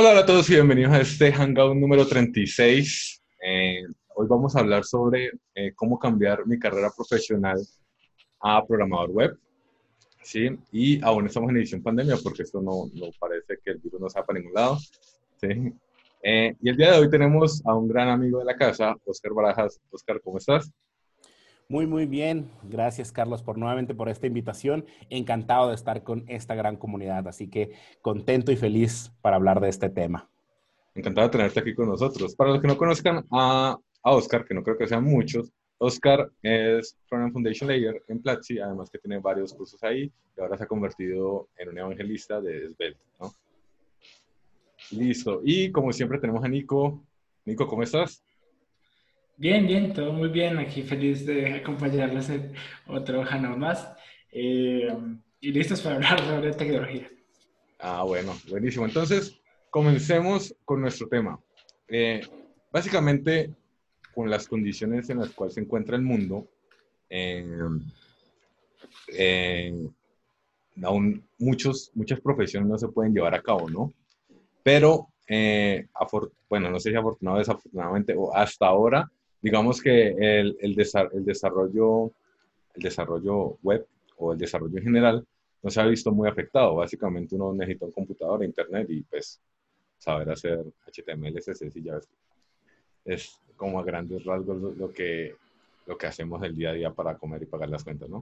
Hola, hola a todos y bienvenidos a este Hangout número 36. Eh, hoy vamos a hablar sobre eh, cómo cambiar mi carrera profesional a programador web. ¿sí? Y aún estamos en edición pandemia porque esto no, no parece que el virus no sea para ningún lado. ¿sí? Eh, y el día de hoy tenemos a un gran amigo de la casa, Oscar Barajas. Oscar, ¿cómo estás? Muy, muy bien. Gracias, Carlos, por nuevamente por esta invitación. Encantado de estar con esta gran comunidad. Así que contento y feliz para hablar de este tema. Encantado de tenerte aquí con nosotros. Para los que no conozcan a, a Oscar, que no creo que sean muchos, Oscar es Frontend Foundation Layer en Platzi, además que tiene varios cursos ahí y ahora se ha convertido en un evangelista de Svelte, ¿no? Listo. Y como siempre tenemos a Nico. Nico, ¿cómo estás? Bien, bien, todo muy bien. Aquí feliz de acompañarles en otro Hanau más. Eh, y listos para hablar sobre tecnología. Ah, bueno, buenísimo. Entonces, comencemos con nuestro tema. Eh, básicamente, con las condiciones en las cuales se encuentra el mundo, eh, aún muchos, muchas profesiones no se pueden llevar a cabo, ¿no? Pero, bueno, no sé si afortunado o desafortunadamente, o hasta ahora, digamos que el, el, desarrollo, el desarrollo web o el desarrollo en general no se ha visto muy afectado. Básicamente uno necesita un computador, internet y pues saber hacer HTML, CSS y JavaScript. Es como a grandes rasgos lo que, lo que hacemos el día a día para comer y pagar las cuentas, ¿no?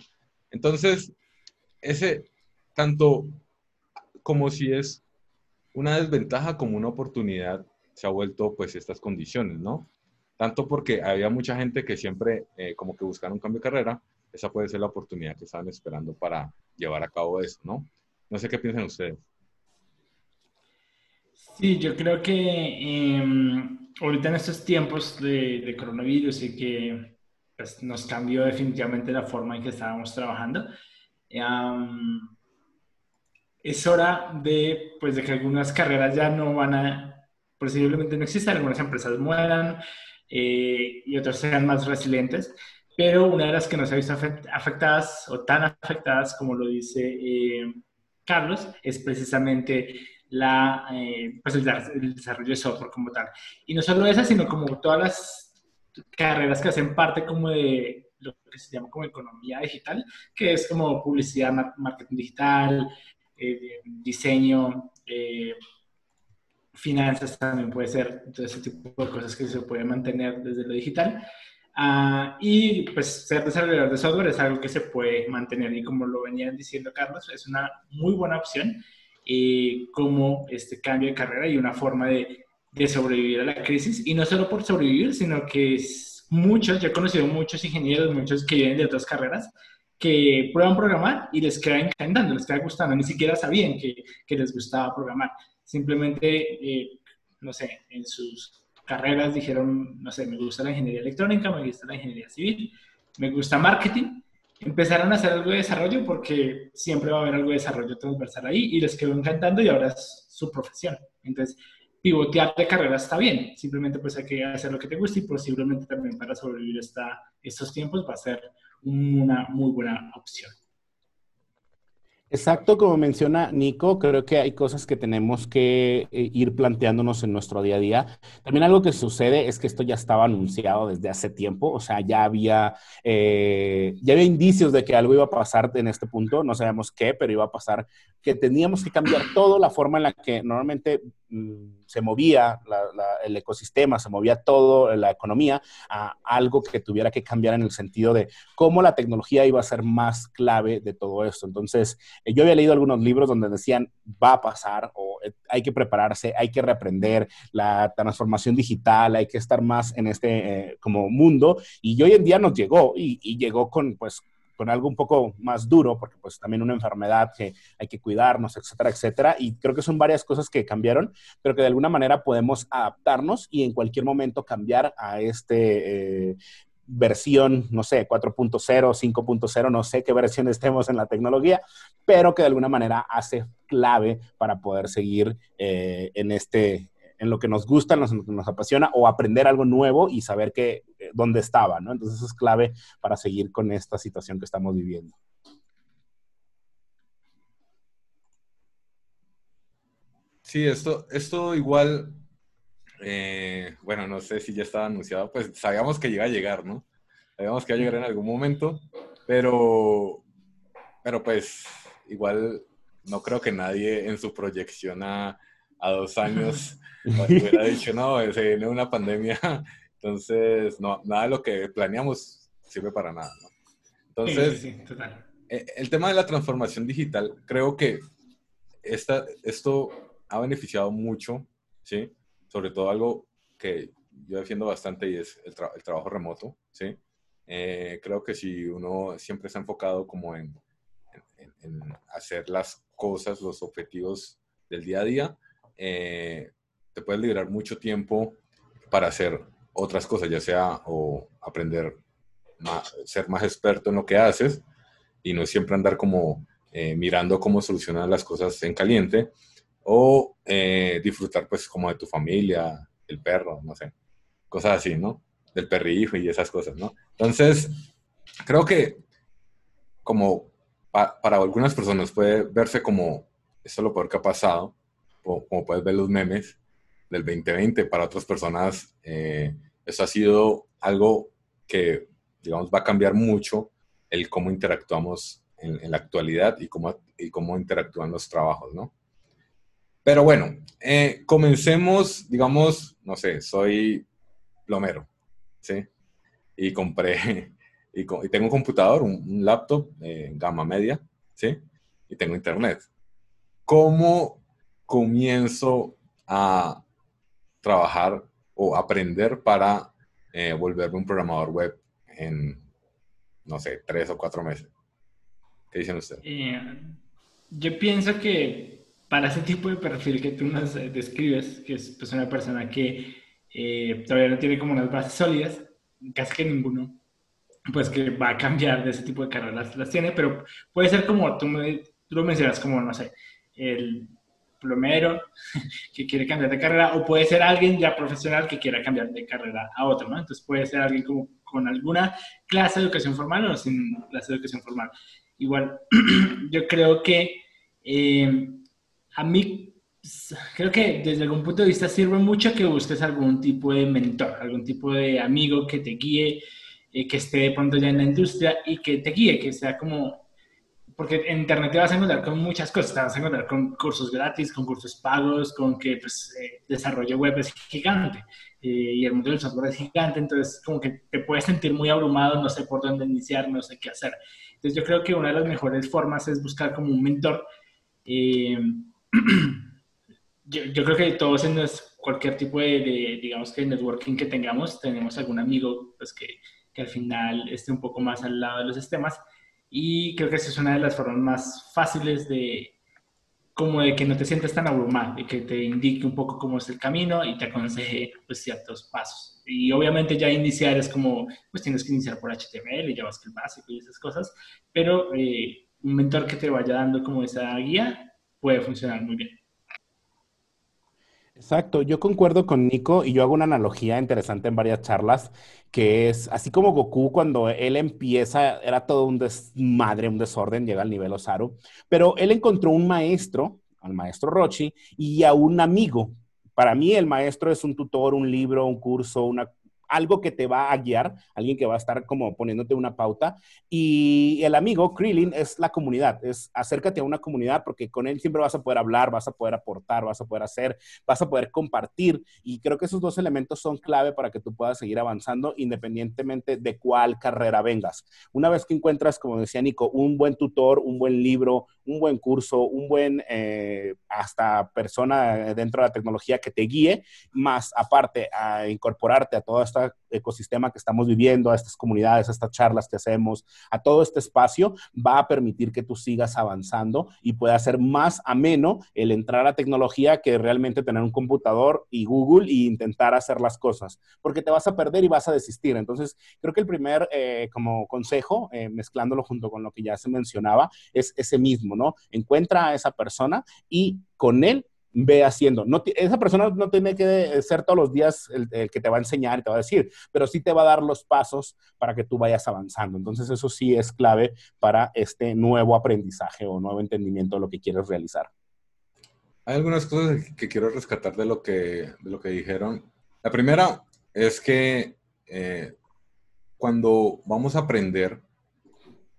Entonces, ese tanto como si es una desventaja como una oportunidad, se ha vuelto pues estas condiciones, ¿no? Tanto porque había mucha gente que siempre eh, como que buscaron un cambio de carrera, esa puede ser la oportunidad que estaban esperando para llevar a cabo eso, ¿no? No sé qué piensan ustedes. Sí, yo creo que em, ahorita en estos tiempos de, coronavirus y que pues, nos cambió definitivamente la forma en que estábamos trabajando, es hora de, pues, de que algunas carreras ya no van a, posiblemente no existan, algunas empresas mueran, eh, y otras sean más resilientes, pero una de las que no se ha visto afectadas o tan afectadas como lo dice eh, Carlos es precisamente la, eh, pues el, desarrollo de software como tal. Y no solo esa, sino como todas las carreras que hacen parte como de lo que se llama como economía digital, que es como publicidad, marketing digital, diseño, finanzas también puede ser, todo ese tipo de cosas que se puede mantener desde lo digital. Uh, y pues ser desarrollador de software es algo que se puede mantener y como lo venían diciendo Carlos, es una muy buena opción eh, como este cambio de carrera y una forma de, de, sobrevivir a la crisis. Y no solo por sobrevivir, sino que muchos, yo he conocido muchos ingenieros, muchos que vienen de otras carreras, que prueban programar y les queda encantando, les queda gustando, ni siquiera sabían que, que les gustaba programar simplemente, eh, no sé, en sus carreras dijeron, no sé, me gusta la ingeniería electrónica, me gusta la ingeniería civil, me gusta marketing. Empezaron a hacer algo de desarrollo porque siempre va a haber algo de desarrollo transversal ahí y les quedó encantando y ahora es su profesión. Entonces, pivotear de carrera está bien, simplemente pues hay que hacer lo que te guste y posiblemente también para sobrevivir esta, estos tiempos va a ser una muy buena opción. Exacto, como menciona Nico, creo que hay cosas que tenemos que eh, ir planteándonos en nuestro día a día. También algo que sucede es que esto ya estaba anunciado desde hace tiempo, o sea, ya había, eh, ya había indicios de que algo iba a pasar en este punto, no sabemos qué, pero iba a pasar, que teníamos que cambiar toda la forma en la que normalmente mm, se movía el ecosistema, se movía todo, la economía, a algo que tuviera que cambiar en el sentido de cómo la tecnología iba a ser más clave de todo esto. Entonces, eh, yo había leído algunos libros donde decían, va a pasar o eh, hay que prepararse, hay que reaprender la transformación digital, hay que estar más en este eh, como mundo. Y hoy en día nos llegó y, y llegó con, pues, con algo un poco más duro, porque pues también una enfermedad que hay que cuidarnos, etcétera, etcétera. Y creo que son varias cosas que cambiaron, pero que de alguna manera podemos adaptarnos y en cualquier momento cambiar a este eh, versión, no sé, 4.0, 5.0, no sé qué versión estemos en la tecnología, pero que de alguna manera hace clave para poder seguir eh, en este, en lo que nos gusta, nos apasiona, o aprender algo nuevo y saber que, eh, dónde estaba, ¿no? Entonces eso es clave para seguir con esta situación que estamos viviendo. Sí, esto, esto igual, eh, bueno, no sé si ya estaba anunciado, pues sabíamos que iba a llegar, ¿no? Sabíamos que iba a llegar en algún momento, pero, pero pues igual no creo que nadie en su proyección a, a dos años hubiera dicho, no, se viene una pandemia, entonces no, nada de lo que planeamos sirve para nada, ¿no? Entonces, eh, el tema de la transformación digital, creo que esta, esto ha beneficiado mucho, ¿sí? Sobre todo algo que yo defiendo bastante y es el, el trabajo remoto, ¿sí? Eh, creo que si uno siempre está enfocado como en, en, hacer las cosas, los objetivos del día a día, eh, te puedes liberar mucho tiempo para hacer otras cosas, ya sea o aprender, ser más experto en lo que haces y no siempre andar como eh, mirando cómo solucionar las cosas en caliente o eh, disfrutar pues como de tu familia, el perro, no sé, cosas así, ¿no? Del perrijo y esas cosas, ¿no? Entonces, creo que como para algunas personas puede verse como esto lo peor que ha pasado, como, puedes ver los memes del 2020, para otras personas eh, eso ha sido algo que, digamos, va a cambiar mucho el cómo interactuamos en, la actualidad y cómo, y cómo interactúan los trabajos, ¿no? Pero bueno, eh, comencemos, digamos, no sé, soy plomero, ¿sí? Y compré, y, tengo un computador, un, laptop eh, gama media, ¿sí? Y tengo internet. ¿Cómo comienzo a trabajar o aprender para eh, volverme un programador web en, no sé, tres o cuatro meses? ¿Qué dicen ustedes? Eh, yo pienso que para ese tipo de perfil que tú nos eh, describes, que es pues, una persona que eh, todavía no tiene como unas bases sólidas, casi que ninguno, pues que va a cambiar de ese tipo de carreras las tiene, pero puede ser como tú, me, tú lo mencionas, como, no sé, el plomero que quiere cambiar de carrera, o puede ser alguien ya profesional que quiera cambiar de carrera a otro, ¿no? Entonces puede ser alguien como con alguna clase de educación formal o sin clase de educación formal. Igual, yo creo que eh, a mí creo que desde algún punto de vista sirve mucho que busques algún tipo de mentor, algún tipo de amigo que te guíe, eh, que esté de pronto ya en la industria y que te guíe, que sea como, porque en Internet te vas a encontrar con muchas cosas, te vas a encontrar con cursos gratis, con cursos pagos, con que pues, eh, desarrollo web es gigante eh, y el mundo del software es gigante, entonces como que te puedes sentir muy abrumado, no sé por dónde iniciar, no sé qué hacer. Entonces yo creo que una de las mejores formas es buscar como un mentor. Eh, yo, yo, creo que todos en cualquier tipo de, digamos que networking que tengamos, tenemos algún amigo pues, que, que, al final esté un poco más al lado de los sistemas. Y creo que esa es una de las formas más fáciles de, como de que no te sientas tan abrumado, y que te indique un poco cómo es el camino y te aconseje pues, ciertos pasos. Y obviamente ya iniciar es como, pues tienes que iniciar por HTML y JavaScript básico y esas cosas, pero eh, un mentor que te vaya dando como esa guía puede funcionar muy bien. Exacto, yo concuerdo con Nico y yo hago una analogía interesante en varias charlas, que es así como Goku cuando él empieza, era todo un desmadre, un desorden, llega al nivel Osaru, pero él encontró un maestro, al maestro Rochi, y a un amigo. Para mí el maestro es un tutor, un libro, un curso, una algo que te va a guiar, alguien que va a estar como poniéndote una pauta. Y el amigo, Krillin, es la comunidad, es acércate a una comunidad porque con él siempre vas a poder hablar, vas a poder aportar, vas a poder hacer, vas a poder compartir. Y creo que esos dos elementos son clave para que tú puedas seguir avanzando independientemente de cuál carrera vengas. Una vez que encuentras, como decía Nico, un buen tutor, un buen libro, un buen curso, un buen eh, hasta persona dentro de la tecnología que te guíe, más aparte a incorporarte a toda esta ecosistema que estamos viviendo, a estas comunidades, a estas charlas que hacemos, a todo este espacio, va a permitir que tú sigas avanzando y pueda ser más ameno el entrar a tecnología que realmente tener un computador y Google e intentar hacer las cosas, porque te vas a perder y vas a desistir. Entonces, creo que el primer eh, como consejo, eh, mezclándolo junto con lo que ya se mencionaba, es ese mismo, ¿no? Encuentra a esa persona y con él ve haciendo. No, esa persona no tiene que ser todos los días el, que te va a enseñar y te va a decir, pero sí te va a dar los pasos para que tú vayas avanzando. Entonces eso sí es clave para este nuevo aprendizaje o nuevo entendimiento de lo que quieres realizar. Hay algunas cosas que quiero rescatar de lo que, de lo que dijeron. La primera es que eh, cuando vamos a aprender,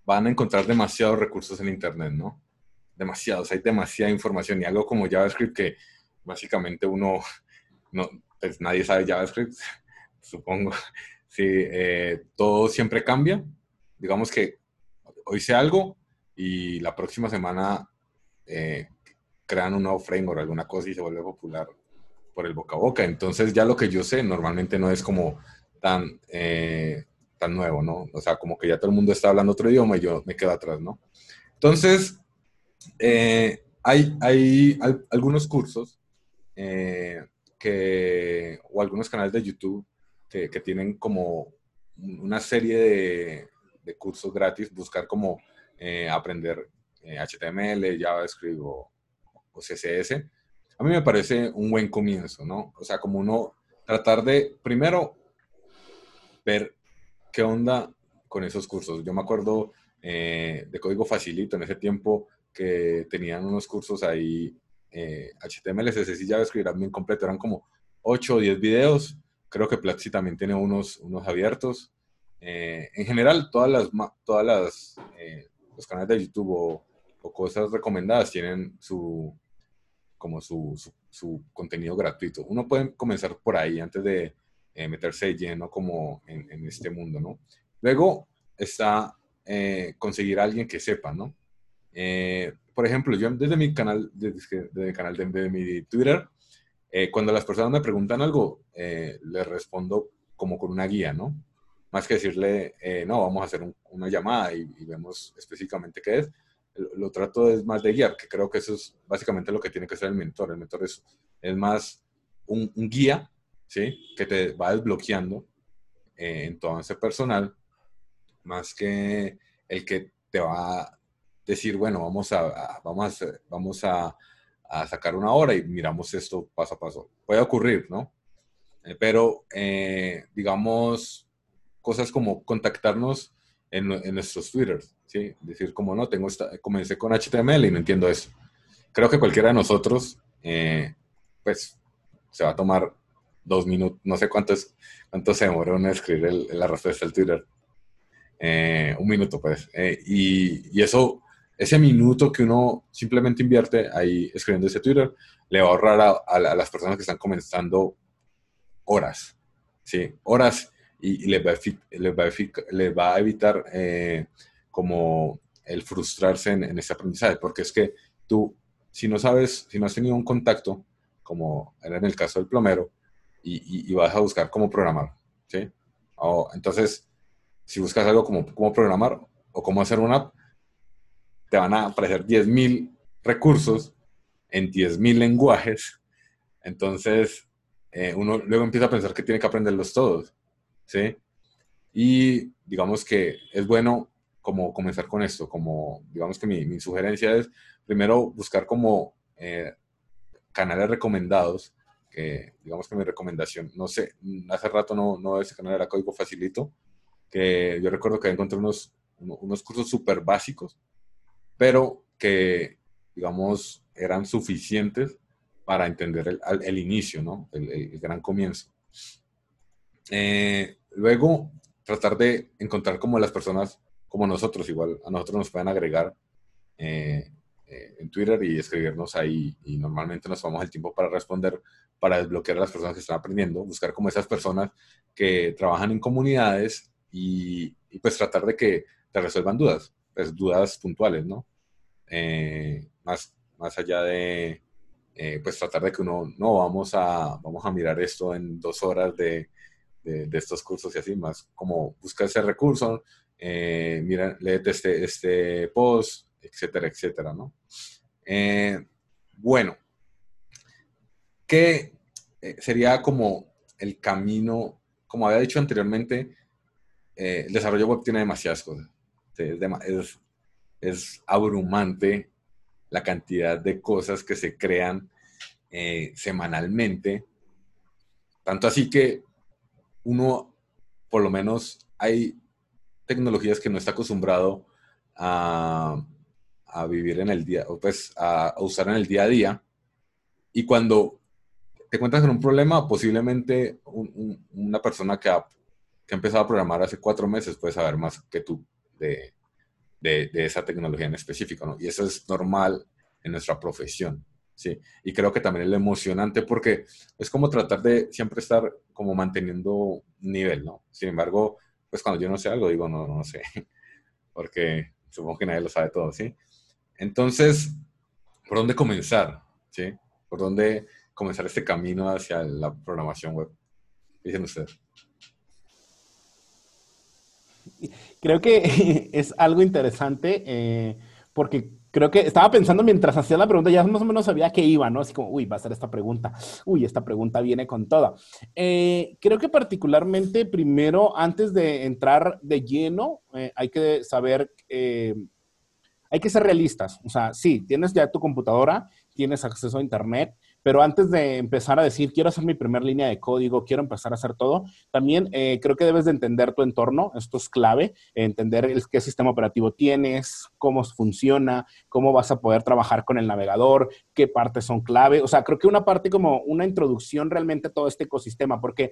van a encontrar demasiados recursos en Internet, ¿no? Demasiados, hay demasiada información y algo como JavaScript que básicamente uno, no, pues nadie sabe JavaScript, supongo. Sí, eh, todo siempre cambia. Digamos que hoy sé algo y la próxima semana eh, crean un nuevo framework, alguna cosa y se vuelve popular por el boca a boca. Entonces ya lo que yo sé normalmente no es como tan, eh, tan nuevo, ¿no? O sea, como que ya todo el mundo está hablando otro idioma y yo me quedo atrás, ¿no? Entonces, hay, hay, algunos cursos que, o algunos canales de YouTube que, tienen como una serie de, cursos gratis, buscar como eh, aprender HTML, eh, JavaScript o, CSS. A mí me parece un buen comienzo, ¿no? O sea, como uno tratar de, primero, ver qué onda con esos cursos. Yo me acuerdo eh, de Código Facilito en ese tiempo que tenían unos cursos ahí HTML, CSS y JavaScript eran bien completo, eran como 8 o 10 videos. Creo que Platzi también tiene unos, unos abiertos. Eh, en general, todas las, todas las eh, los canales de YouTube o, cosas recomendadas tienen su, como su, su, contenido gratuito. Uno puede comenzar por ahí antes de eh, meterse lleno como en, en, este mundo, ¿no? Luego está conseguir a alguien que sepa, ¿no? Por ejemplo, yo desde mi canal, desde, el canal de, mi Twitter, eh, cuando las personas me preguntan algo, eh, les respondo como con una guía, ¿no? Más que decirle, eh, no, vamos a hacer una llamada y, vemos específicamente qué es. Lo, trato es más de guiar, que creo que eso es básicamente lo que tiene que ser el mentor. El mentor es, es más un, un guía, ¿sí? Que te va desbloqueando en tu avance personal, más que el que te va decir, bueno, vamos a, vamos vamos a, sacar una hora y miramos esto paso a paso. Puede ocurrir, ¿no? Eh, pero, eh, digamos, cosas como contactarnos en, nuestros Twitters, ¿sí? Decir, como no, tengo esta, comencé con HTML y no entiendo eso. Creo que cualquiera de nosotros, eh, pues, se va a tomar dos minutos, no sé cuántos, cuánto se demoró en escribir la respuesta del Twitter. un minuto, pues. y, y, eso ese minuto que uno simplemente invierte ahí escribiendo ese Twitter, le va a ahorrar a, las personas que están comenzando horas, ¿sí? Horas y, les, va a, va a, evitar eh, como el frustrarse en, en ese aprendizaje, porque es que tú, si no sabes, si no has tenido un contacto, como era en el caso del plomero, y, y, vas a buscar cómo programar, ¿sí? O, entonces, si buscas algo como cómo programar o cómo hacer una app, te van a aparecer 10.000 recursos en 10.000 lenguajes. Entonces, eh, uno luego empieza a pensar que tiene que aprenderlos todos, ¿sí? Y digamos que es bueno como comenzar con esto, como digamos que mi, sugerencia es primero buscar como eh, canales recomendados, que digamos que mi recomendación, no sé, hace rato no, no ese canal era Código Facilito, que yo recuerdo que encontré unos, unos cursos súper básicos pero que, digamos, eran suficientes para entender el, el inicio, ¿no? El, gran comienzo. Eh, luego, tratar de encontrar como las personas como nosotros, igual a nosotros nos pueden agregar eh, eh, en Twitter y escribirnos ahí y normalmente nos tomamos el tiempo para responder, para desbloquear a las personas que están aprendiendo, buscar como esas personas que trabajan en comunidades y, y pues tratar de que te resuelvan dudas pues, dudas puntuales, ¿no? Eh, más, más allá de, eh, pues, tratar de que uno, no, vamos a, vamos a mirar esto en dos horas de, de, estos cursos y así, más como buscar ese recurso, eh, mira, léete este, este post, etcétera, etcétera, ¿no? bueno, ¿qué sería como el camino, como había dicho anteriormente, el desarrollo web tiene demasiadas cosas es, es, abrumante la cantidad de cosas que se crean eh, semanalmente. Tanto así que uno, por lo menos, hay tecnologías que no está acostumbrado a, vivir en el día, o pues a, usar en el día a día. Y cuando te cuentas con un problema, posiblemente una persona que ha, que ha empezado a programar hace cuatro meses puede saber más que tú de, de, esa tecnología en específico. Y eso es normal en nuestra profesión. Sí, y creo que también es lo emocionante porque es como tratar de siempre estar como manteniendo nivel, ¿no? Sin embargo, pues cuando yo no sé algo, digo, no, no sé, porque supongo que nadie lo sabe todo, ¿sí? Entonces, ¿por dónde comenzar? ¿Sí? ¿Por dónde comenzar este camino hacia la programación web? Dicen ustedes. Creo que es algo interesante eh, porque creo que estaba pensando mientras hacía la pregunta, ya más o menos sabía que iba, ¿no? Así como, uy, va a ser esta pregunta, uy, esta pregunta viene con toda. Eh, creo que particularmente primero, antes de entrar de lleno, eh, hay que saber, hay que ser realistas. O sea, sí, tienes ya tu computadora, tienes acceso a Internet, pero antes de empezar a decir, quiero hacer mi primera línea de código, quiero empezar a hacer todo, también eh, creo que debes de entender tu entorno. Esto es clave, entender el, qué sistema operativo tienes, cómo funciona, cómo vas a poder trabajar con el navegador, qué partes son clave. O sea, creo que una parte como una introducción realmente a todo este ecosistema, porque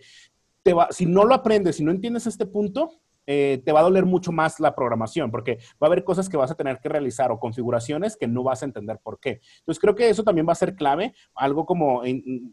si no lo aprendes, si no entiendes este punto, eh, te va a doler mucho más la programación, porque va a haber cosas que vas a tener que realizar o configuraciones que no vas a entender por qué. Entonces, creo que eso también va a ser clave, algo como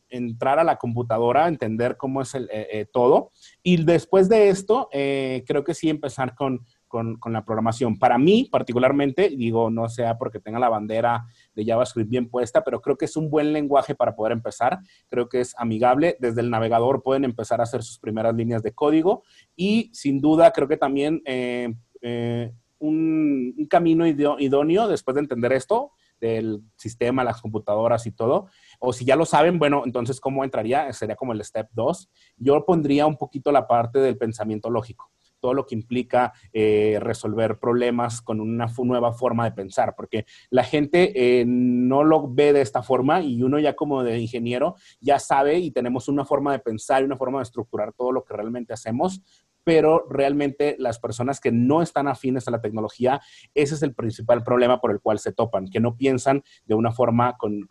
entrar a la computadora, entender cómo es el, eh, eh, todo. Y después de esto, creo que sí empezar con con, la programación. Para mí, particularmente, digo, no sea porque tenga la bandera de JavaScript bien puesta, pero creo que es un buen lenguaje para poder empezar. Creo que es amigable. Desde el navegador pueden empezar a hacer sus primeras líneas de código y sin duda creo que también eh, eh, un, un, camino idóneo después de entender esto del sistema, las computadoras y todo. O si ya lo saben, bueno, entonces, ¿cómo entraría? Sería como el step 2. Yo pondría un poquito la parte del pensamiento lógico todo lo que implica eh, resolver problemas con una nueva forma de pensar, porque la gente eh, no lo ve de esta forma y uno ya como de ingeniero ya sabe y tenemos una forma de pensar y una forma de estructurar todo lo que realmente hacemos, pero realmente las personas que no están afines a la tecnología, ese es el principal problema por el cual se topan, que no piensan de una forma con,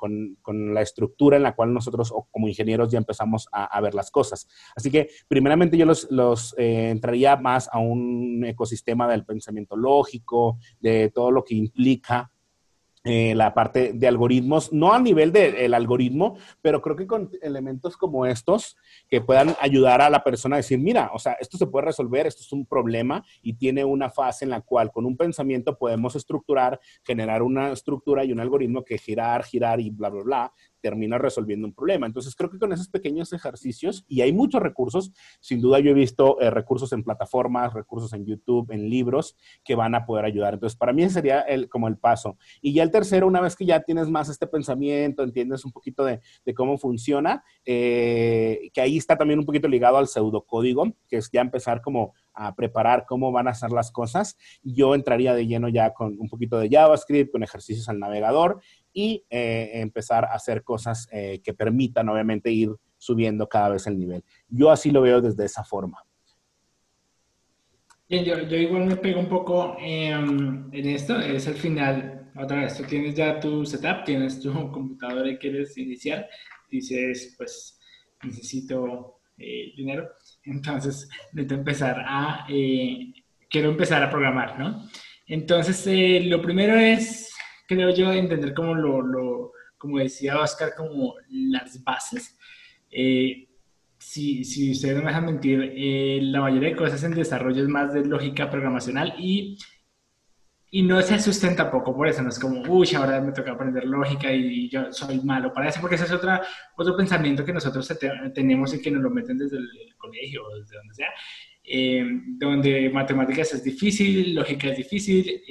la estructura en la cual nosotros como ingenieros ya empezamos a, ver las cosas. Así que primeramente yo los, eh, entraría más a un ecosistema del pensamiento lógico, de todo lo que implica eh, la parte de algoritmos, no a nivel del algoritmo, pero creo que con elementos como estos que puedan ayudar a la persona a decir, mira, o sea, esto se puede resolver, esto es un problema y tiene una fase en la cual con un pensamiento podemos estructurar, generar una estructura y un algoritmo que girar, girar y bla, bla, bla, termina resolviendo un problema. Entonces, creo que con esos pequeños ejercicios, y hay muchos recursos, sin duda yo he visto eh, recursos en plataformas, recursos en YouTube, en libros, que van a poder ayudar. Entonces, para mí sería el, como el paso. Y ya el tercero, una vez que ya tienes más este pensamiento, entiendes un poquito de, cómo funciona, eh, que ahí está también un poquito ligado al pseudocódigo, que es ya empezar como a preparar cómo van a ser las cosas. Yo entraría de lleno ya con un poquito de JavaScript, con ejercicios al navegador y eh, empezar a hacer cosas eh, que permitan, obviamente, ir subiendo cada vez el nivel. Yo así lo veo desde esa forma. Bien, yo, yo igual me pego un poco en esto, es el final, otra vez, tú tienes ya tu setup, tienes tu computadora y quieres iniciar, dices, pues necesito eh, dinero, entonces necesito empezar a, quiero empezar a programar, ¿no? Entonces, lo primero es creo yo, entender como lo, lo como decía Oscar, como las bases. Eh, si, si, ustedes no me dejan mentir, eh, la mayoría de cosas en desarrollo es más de lógica programacional y, y no se asusten tampoco por eso, no es como, uy, ahora me toca aprender lógica y yo soy malo para eso, porque ese es otra, otro pensamiento que nosotros tenemos y que nos lo meten desde el, colegio o desde donde sea, eh, donde matemáticas es difícil, lógica es difícil.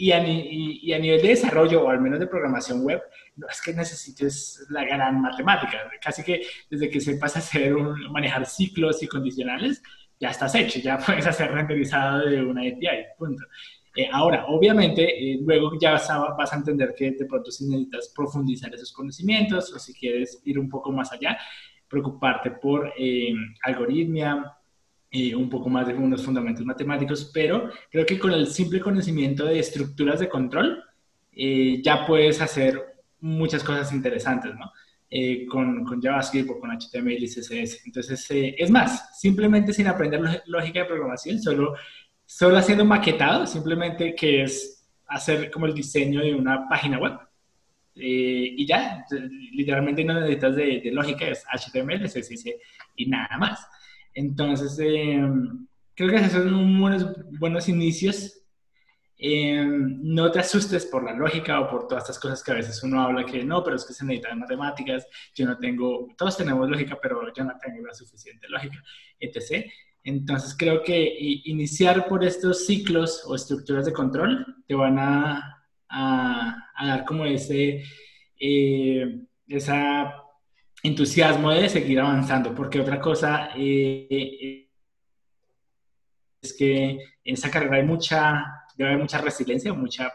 Y a, y, a, nivel de desarrollo, o al menos de programación web, no es que necesites la gran matemática. Casi que desde que sepas hacer un, manejar ciclos y condicionales, ya estás hecho, ya puedes hacer renderizado de una API, punto. Eh, ahora, obviamente, eh, luego ya vas a, vas a, entender que de pronto si necesitas profundizar esos conocimientos o si quieres ir un poco más allá, preocuparte por eh, algoritmia, un poco más de unos fundamentos matemáticos, pero creo que con el simple conocimiento de estructuras de control eh, ya puedes hacer muchas cosas interesantes, ¿no? eh, con, con, JavaScript o con HTML y CSS. Entonces, eh, es más, simplemente sin aprender lógica de programación, solo, solo haciendo maquetado, simplemente que es hacer como el diseño de una página web. Eh, y ya, literalmente no necesitas de, de, lógica, es HTML, CSS y nada más. Entonces, creo que esos son buenos, buenos inicios eh, no te asustes por la lógica o por todas estas cosas que a veces uno habla que no, pero es que se necesitan matemáticas, yo no tengo, todos tenemos lógica, pero yo no tengo la suficiente lógica, etc. Entonces creo que iniciar por estos ciclos o estructuras de control te van a, a, dar como ese eh, esa entusiasmo de seguir avanzando, porque otra cosa eh, es que en esa carrera hay mucha debe haber mucha resiliencia, mucha,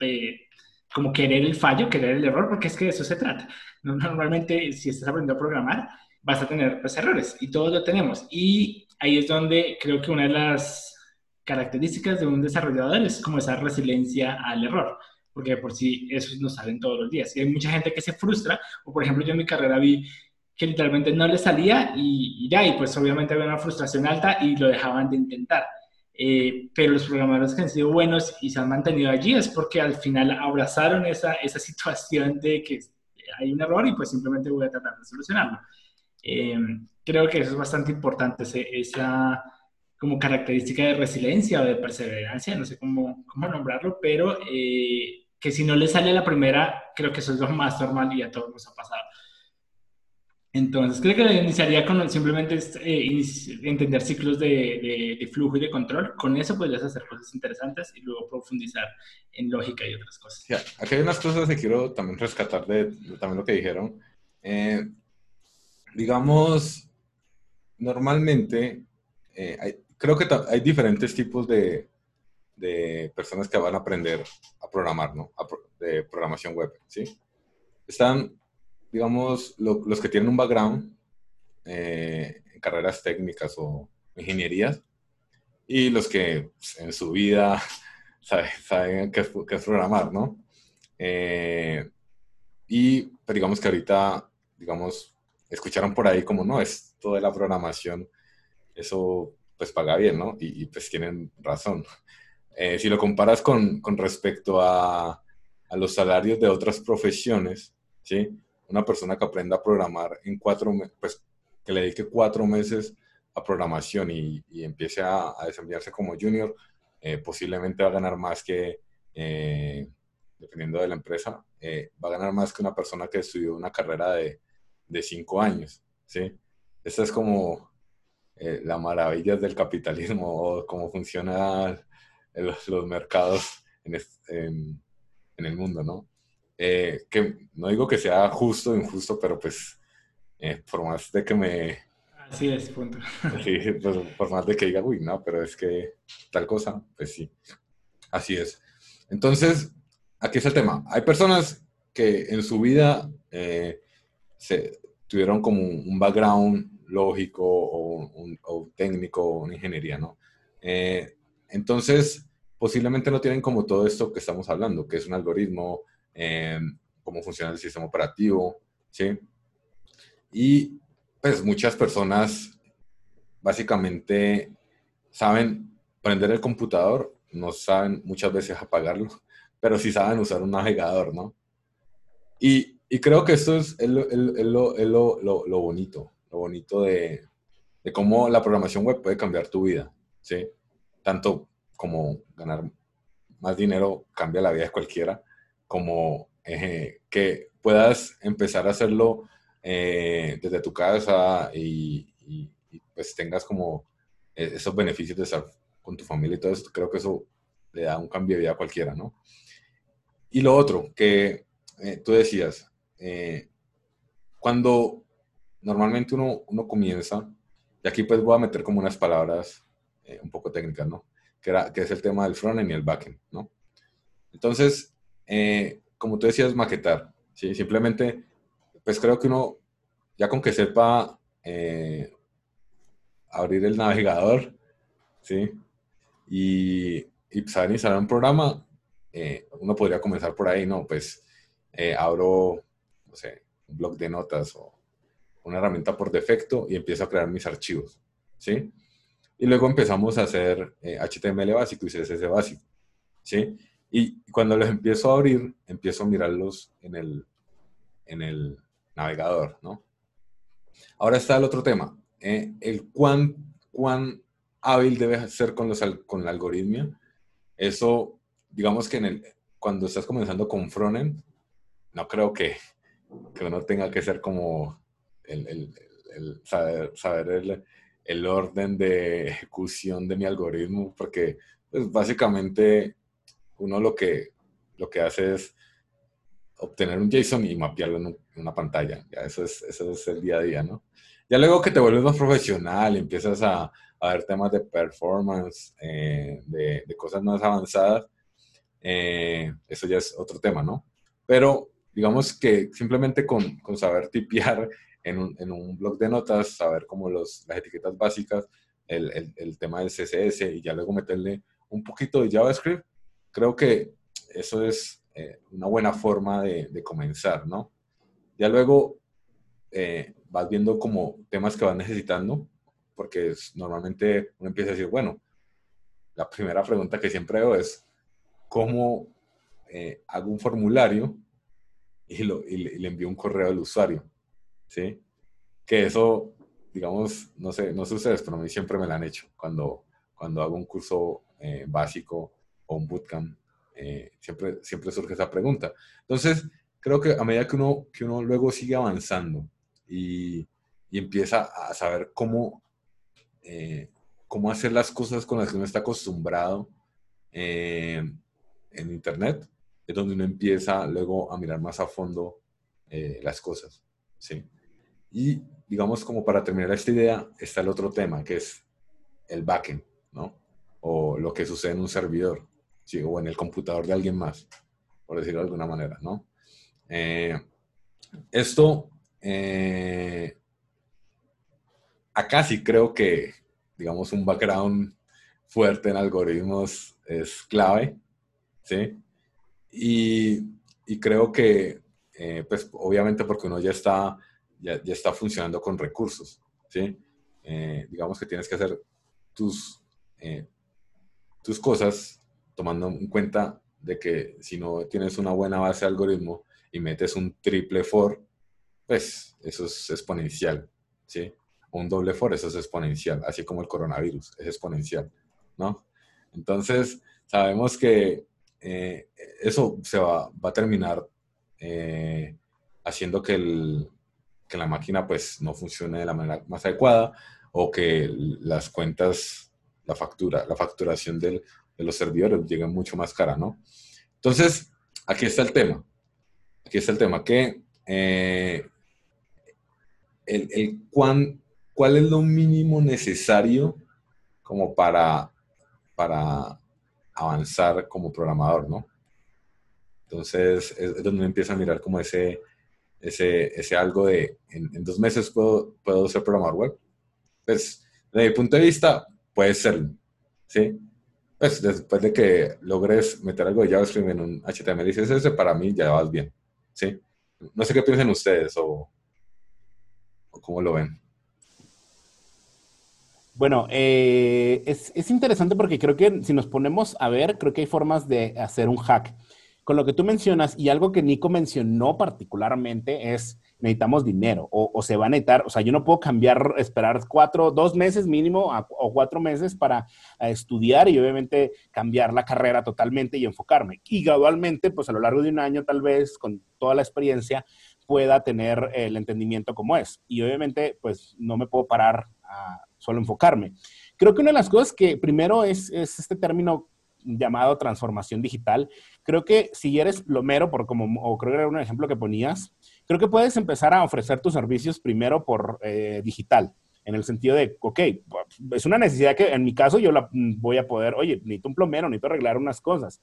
eh, como querer el fallo, querer el error, porque es que de eso se trata. Normalmente, si estás aprendiendo a programar, vas a tener pues, errores y todos lo tenemos. Y ahí es donde creo que una de las características de un desarrollador es como esa resiliencia al error, porque por sí eso nos salen todos los días. Y hay mucha gente que se frustra, o por ejemplo yo en mi carrera vi que literalmente no le salía y, y ya, y pues obviamente había una frustración alta y lo dejaban de intentar. Eh, pero los programadores que han sido buenos y se han mantenido allí es porque al final abrazaron esa, esa situación de que hay un error y pues simplemente voy a tratar de solucionarlo. Eh, creo que eso es bastante importante, esa como característica de resiliencia o de perseverancia, no sé cómo, cómo nombrarlo, pero eh, que si no le sale la primera, creo que eso es lo más normal y a todos nos ha pasado. Entonces, creo que iniciaría con simplemente eh, entender ciclos de, flujo y de control. Con eso podrías hacer cosas interesantes y luego profundizar en lógica y otras cosas. aquí hay unas cosas que quiero también rescatar de, también lo que dijeron. Eh, digamos, normalmente, eh, creo que hay diferentes tipos de, de, personas que van a aprender a programar, ¿no? de programación web, ¿sí? Están digamos, los que tienen un background eh, en carreras técnicas o ingenierías y los que pues, en su vida saben, qué, es, programar, ¿no? Eh, y pues, digamos que ahorita, digamos, escucharon por ahí como, no, esto de la programación, eso pues paga bien, ¿no? Y, pues tienen razón. Eh, si lo comparas con, con respecto a, a, los salarios de otras profesiones, ¿sí? una persona que aprenda a programar en cuatro pues que le dedique cuatro meses a programación y, empiece a, desempeñarse como junior, eh, posiblemente va a ganar más que, eh, dependiendo de la empresa, eh, va a ganar más que una persona que estudió una carrera de, de cinco años, ¿sí? Esta es como la maravilla del capitalismo cómo los, los mercados en, en, en el mundo, ¿no? Eh, que no digo que sea justo o injusto, pero pues eh, por más de que me... Así es, punto. Sí, pues, por más de que diga, uy, no, pero es que tal cosa, pues sí, así es. Entonces, aquí es el tema. Hay personas que en su vida eh, se, tuvieron como un background lógico o, un, o técnico o una ingeniería, ¿no? Entonces, posiblemente no tienen como todo esto que estamos hablando, que es un algoritmo, Em, cómo funciona el sistema operativo, ¿sí? Y pues muchas personas básicamente saben prender el computador, no saben muchas veces apagarlo, pero sí saben usar un navegador, ¿no? Y, y creo que esto es, es, lo, lo, lo, lo, bonito, lo bonito de, de cómo la programación web puede cambiar tu vida, ¿sí? Tanto como ganar más dinero cambia la vida de cualquiera, como eh, que puedas empezar a hacerlo eh, desde tu casa y, pues tengas como eh, esos beneficios de estar con tu familia y todo eso, creo que eso le da un cambio de vida a cualquiera, ¿no? Y lo otro, que tú decías, cuando normalmente uno, uno comienza, y aquí pues voy a meter como unas palabras un poco técnicas, ¿no? Que, era, que es el tema del frontend y el backend, ¿no? Entonces, eh, como tú decías, maquetar. ¿sí? Simplemente, pues creo que uno, ya con que sepa eh, abrir el navegador, ¿sí? Y, y saber instalar un programa, eh, uno podría comenzar por ahí, ¿no? Pues abro, no sé, un blog de notas o una herramienta por defecto y empiezo a crear mis archivos, ¿sí? Y luego empezamos a hacer HTML eh, básico y CSS básico, ¿sí? Y cuando los empiezo a abrir, empiezo a mirarlos en el, en el navegador, ¿no? Ahora está el otro tema, eh, el cuán, cuán hábil debe ser con, los, con la algoritmia. Eso, digamos que en el, cuando estás comenzando con frontend, no creo que, que uno tenga que ser como el, el, el saber, saber el, orden de ejecución de mi algoritmo, porque pues, básicamente uno lo que, lo que hace es obtener un JSON y mapearlo en, una pantalla. Ya eso es, eso es el día a día, ¿no? Ya luego que te vuelves más profesional, empiezas a, a ver temas de performance, eh, de, de, cosas más avanzadas, eh, eso ya es otro tema, ¿no? Pero digamos que simplemente con, con saber tipear en un, en un, blog de notas, saber cómo los, las etiquetas básicas, el, el, el, tema del CSS y ya luego meterle un poquito de JavaScript, creo que eso es eh, una buena forma de, de, comenzar, ¿no? Ya luego eh, vas viendo como temas que vas necesitando, porque es, normalmente uno empieza a decir, bueno, la primera pregunta que siempre hago es, ¿cómo eh, hago un formulario y, lo, y, le, envío un correo al usuario? ¿Sí? Que eso, digamos, no sé, no sé ustedes, pero a mí siempre me lo han hecho. Cuando, cuando hago un curso eh, básico o un bootcamp, eh, siempre, siempre surge esa pregunta. Entonces, creo que a medida que uno, que uno luego sigue avanzando y, y empieza a saber cómo, eh, cómo hacer las cosas con las que uno está acostumbrado en Internet, es donde uno empieza luego a mirar más a fondo las cosas. ¿sí? Y digamos, como para terminar esta idea, está el otro tema, que es el backend, ¿no? O lo que sucede en un servidor. ¿sí? o en el computador de alguien más, por decirlo de alguna manera, ¿no? Eh, esto, eh, acá sí creo que, digamos, un background fuerte en algoritmos es clave, ¿sí? Y, y creo que, eh, pues, obviamente porque uno ya está, ya, está funcionando con recursos, ¿sí? Eh, digamos que tienes que hacer tus, eh, tus cosas tomando en cuenta de que si no tienes una buena base de algoritmo y metes un triple for, pues eso es exponencial, ¿sí? un doble for, eso es exponencial, así como el coronavirus, es exponencial, ¿no? Entonces, sabemos que eh, eso se va, va a terminar haciendo que, el, que, la máquina pues no funcione de la manera más adecuada o que las cuentas, la factura, la facturación del de los servidores llega mucho más cara, ¿no? Entonces, aquí está el tema. Aquí está el tema, que eh, el, el cuál es lo mínimo necesario como para, para avanzar como programador, ¿no? Entonces, es, donde empieza a mirar como ese, ese, ese algo de, en, dos meses puedo, puedo ser programador web. Pues, desde mi punto de vista, puede ser, ¿sí? pues después de que logres meter algo de JavaScript en un HTML y CSS, para mí ya vas bien, ¿sí? No sé qué piensan ustedes o, o cómo lo ven. Bueno, eh, es, es, interesante porque creo que si nos ponemos a ver, creo que hay formas de hacer un hack. Con lo que tú mencionas y algo que Nico mencionó particularmente es necesitamos dinero o, se va a necesitar, o sea, yo no puedo cambiar, esperar cuatro, dos meses mínimo o cuatro meses para estudiar y obviamente cambiar la carrera totalmente y enfocarme. Y gradualmente, pues a lo largo de un año tal vez, con toda la experiencia, pueda tener el entendimiento como es. Y obviamente, pues no me puedo parar a solo enfocarme. Creo que una de las cosas que primero es este término llamado transformación digital. Creo que si eres plomero, por como, o creo que era un ejemplo que ponías, creo que puedes empezar a ofrecer tus servicios primero por eh, digital, en el sentido de, ok, es una necesidad que en mi caso yo la mm, voy a poder, oye, necesito un plomero, necesito arreglar unas cosas.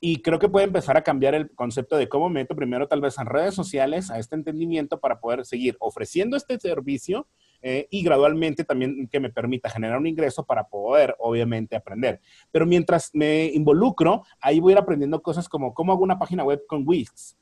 Y creo que puede empezar a cambiar el concepto de cómo meto primero tal vez en redes sociales a este entendimiento para poder seguir ofreciendo este servicio eh, y gradualmente también que me permita generar un ingreso para poder, obviamente, aprender. Pero mientras me involucro, ahí voy aprendiendo cosas como cómo hago una página web con Wix,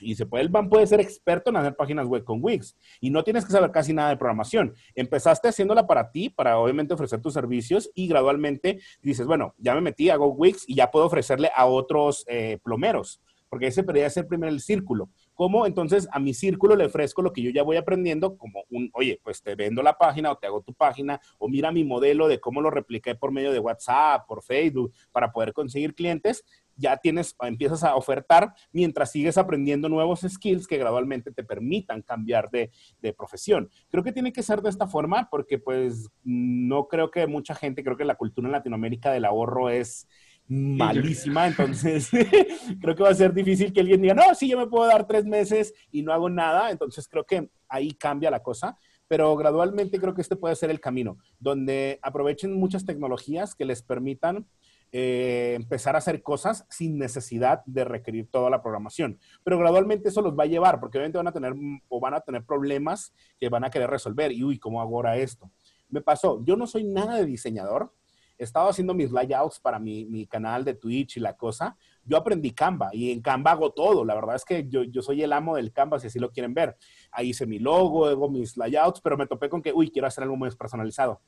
y se puede, el BAM puede ser experto en hacer páginas web con Wix y no tienes que saber casi nada de programación. Empezaste haciéndola para ti, para obviamente ofrecer tus servicios y gradualmente dices, bueno, ya me metí, hago Wix y ya puedo ofrecerle a otros eh, plomeros porque ese debería ser primero el círculo. ¿Cómo entonces a mi círculo le ofrezco lo que yo ya voy aprendiendo como un, oye, pues te vendo la página o te hago tu página o mira mi modelo de cómo lo repliqué por medio de WhatsApp, por Facebook, para poder conseguir clientes? Ya tienes, empiezas a ofertar mientras sigues aprendiendo nuevos skills que gradualmente te permitan cambiar de, de profesión. Creo que tiene que ser de esta forma porque pues no creo que mucha gente, creo que la cultura en Latinoamérica del ahorro es malísima, entonces creo que va a ser difícil que alguien diga, no, sí, yo me puedo dar tres meses y no hago nada, entonces creo que ahí cambia la cosa, pero gradualmente creo que este puede ser el camino, donde aprovechen muchas tecnologías que les permitan eh, empezar a hacer cosas sin necesidad de requerir toda la programación. Pero gradualmente eso los va a llevar, porque obviamente van a tener o van a tener problemas que van a querer resolver. Y uy, ¿cómo hago ahora esto? Me pasó, yo no soy nada de diseñador, estaba haciendo mis layouts para mi, mi, canal de Twitch y la cosa, yo aprendí Canva y en Canva hago todo. La verdad es que yo, yo soy el amo del Canva, si así lo quieren ver. Ahí hice mi logo, hago mis layouts, pero me topé con que, uy, quiero hacer algo más personalizado.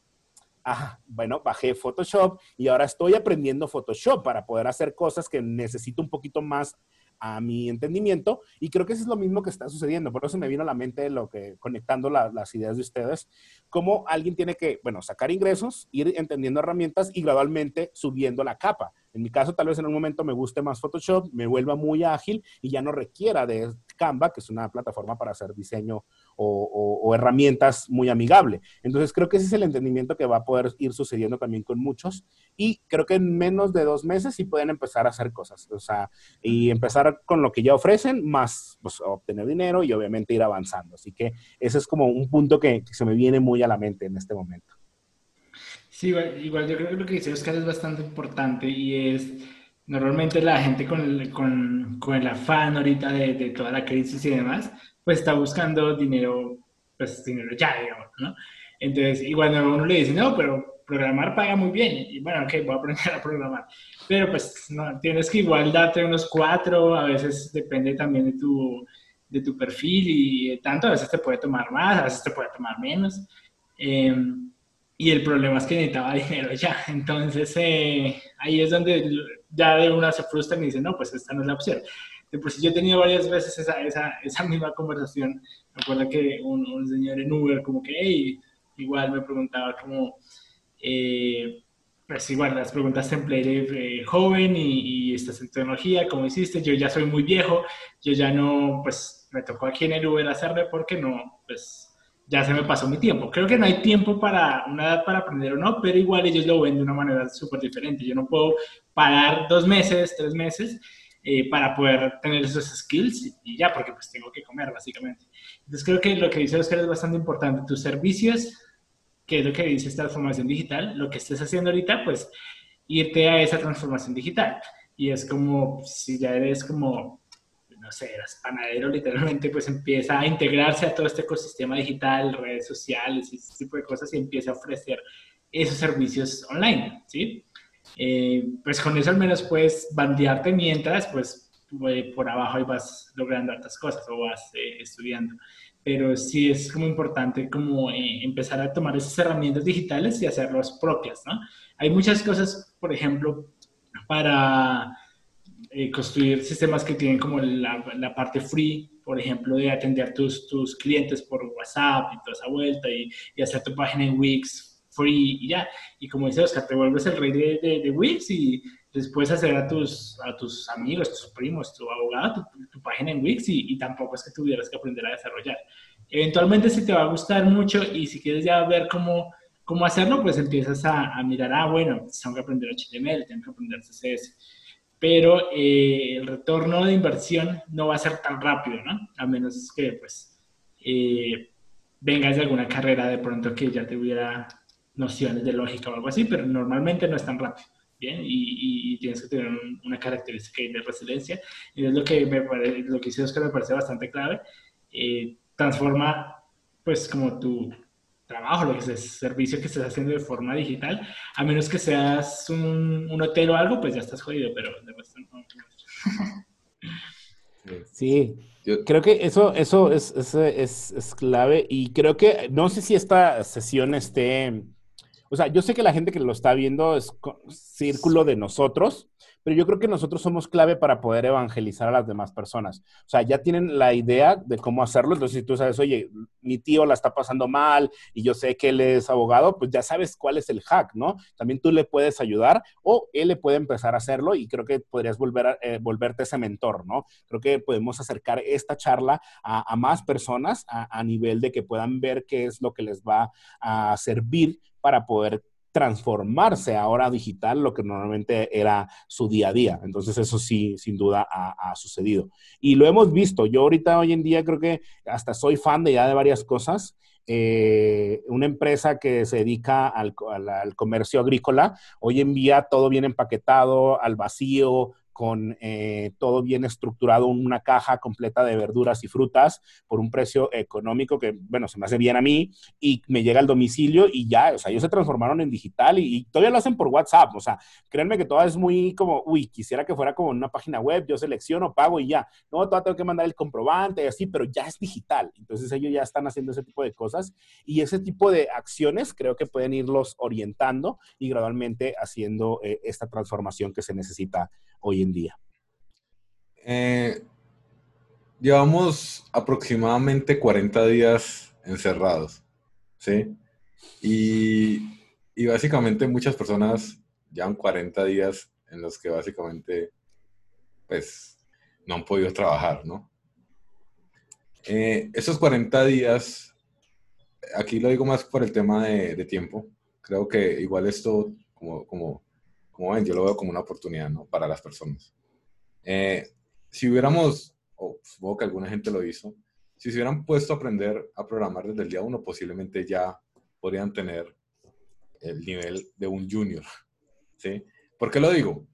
Ah, bueno, bajé Photoshop y ahora estoy aprendiendo Photoshop para poder hacer cosas que necesito un poquito más a mi entendimiento y creo que eso es lo mismo que está sucediendo. Por eso me vino a la mente lo que, conectando la, las ideas de ustedes, cómo alguien tiene que, bueno, sacar ingresos, ir entendiendo herramientas y gradualmente subiendo la capa. En mi caso, tal vez en un momento me guste más Photoshop, me vuelva muy ágil y ya no requiera de Canva, que es una plataforma para hacer diseño o, herramientas muy amigable. Entonces, creo que ese es el entendimiento que va a poder ir sucediendo también con muchos y creo que en menos de dos meses sí pueden empezar a hacer cosas, o sea, y empezar con lo que ya ofrecen, más pues, obtener dinero y obviamente ir avanzando. Así que ese es como un punto que, que se me viene muy a la mente en este momento. Sí, igual, igual, yo creo que lo que dice Oscar es bastante importante y es, normalmente la gente con el, con, con el afán ahorita de, de, toda la crisis y demás, pues está buscando dinero, pues dinero ya, digamos, ¿no? Entonces, igual uno le dice, no, pero programar paga muy bien, y bueno, ok, voy a aprender a programar, pero pues no, tienes que igual darte unos cuatro, a veces depende también de tu, de tu perfil y tanto, a veces te puede tomar más, a veces te puede tomar menos. Eh, y el problema es que necesitaba dinero ya. Entonces, eh, ahí es donde ya de una se frustra y dice, no, pues esta no es la opción. Pues yo he tenido varias veces esa, esa, esa misma conversación. Me acuerdo que un, un, señor en Uber, como que, hey, igual me preguntaba como, eh, pues igual las preguntas template eh, joven y, y, estás en tecnología, ¿cómo hiciste? Yo ya soy muy viejo, yo ya no, pues me tocó aquí en el Uber hacerle porque no, pues ya se me pasó mi tiempo. Creo que no hay tiempo para una edad para aprender o no, pero igual ellos lo ven de una manera súper diferente. Yo no puedo parar dos meses, tres meses eh, para poder tener esos skills y ya, porque pues tengo que comer básicamente. Entonces creo que lo que dice Oscar es bastante importante. Tus servicios, que es lo que dice esta transformación digital, lo que estés haciendo ahorita, pues irte a esa transformación digital. Y es como, si ya eres como no sé, eras panadero literalmente, pues empieza a integrarse a todo este ecosistema digital, redes sociales y ese tipo de cosas y empieza a ofrecer esos servicios online, ¿sí? Eh, pues con eso al menos puedes bandearte mientras, pues eh, por abajo ahí vas logrando otras cosas o vas eh, estudiando. Pero sí es como importante como eh, empezar a tomar esas herramientas digitales y hacerlas propias, ¿no? Hay muchas cosas, por ejemplo, para eh, construir sistemas que tienen como la, la, parte free, por ejemplo, de atender tus, tus clientes por WhatsApp y toda esa vuelta y, y, hacer tu página en Wix free y ya. Y como dice Oscar, te vuelves el rey de, de, de Wix y después hacer a tus, a tus amigos, tus primos, tu abogado, tu, tu página en Wix y, y, tampoco es que tuvieras que aprender a desarrollar. Eventualmente si te va a gustar mucho y si quieres ya ver cómo, cómo hacerlo, pues empiezas a, a mirar, ah, bueno, tengo que aprender HTML, tengo que aprender CSS pero eh, el retorno de inversión no va a ser tan rápido, ¿no? A menos que, pues, eh, vengas de alguna carrera de pronto que ya tuviera nociones de lógica o algo así, pero normalmente no es tan rápido, ¿bien? Y, y tienes que tener un, una característica de resiliencia, y es lo que, me parece, lo que hice Oscar me parece bastante clave, eh, transforma, pues, como tu trabajo, lo que es servicio que estés haciendo de forma digital, a menos que seas un, un hotel o algo, pues ya estás jodido, pero de resto no. Sí, Creo que eso, eso es, es, es, es, clave y creo que, no sé si esta sesión esté, o sea, yo sé que la gente que lo está viendo es círculo de nosotros, pero yo creo que nosotros somos clave para poder evangelizar a las demás personas. O sea, ya tienen la idea de cómo hacerlo, entonces si tú sabes, oye, mi tío la está pasando mal y yo sé que él es abogado, pues ya sabes cuál es el hack, ¿no? También tú le puedes ayudar o él le puede empezar a hacerlo y creo que podrías volver a, eh, volverte ese mentor, ¿no? Creo que podemos acercar esta charla a, a más personas a, a nivel de que puedan ver qué es lo que les va a servir para poder transformarse ahora digital, lo que normalmente era su día a día. Entonces eso sí, sin duda ha, sucedido. Y lo hemos visto. Yo ahorita, hoy en día, creo que hasta soy fan de ya de varias cosas. Eh, una empresa que se dedica al, al, comercio agrícola, hoy en día todo bien empaquetado, al vacío, con eh, todo bien estructurado, una caja completa de verduras y frutas por un precio económico que, bueno, se me hace bien a mí y me llega al domicilio y ya, o sea, ellos se transformaron en digital y, todavía lo hacen por WhatsApp, o sea, créanme que todo es muy como, uy, quisiera que fuera como una página web, yo selecciono, pago y ya, no, todavía tengo que mandar el comprobante y así, pero ya es digital, entonces ellos ya están haciendo ese tipo de cosas y ese tipo de acciones creo que pueden irlos orientando y gradualmente haciendo eh, esta transformación que se necesita hoy en día? Eh, llevamos aproximadamente 40 días encerrados, ¿sí? Y, básicamente muchas personas llevan 40 días en los que básicamente, pues, no han podido trabajar, ¿no? Eh, esos 40 días, aquí lo digo más por el tema de, de tiempo, creo que igual esto, como, como como ven, yo lo veo como una oportunidad, ¿no? Para las personas. Eh, si hubiéramos, o supongo que alguna gente lo hizo, si se hubieran puesto a aprender a programar desde el día uno, posiblemente ya podrían tener el nivel de un junior, ¿sí? ¿Por qué lo digo?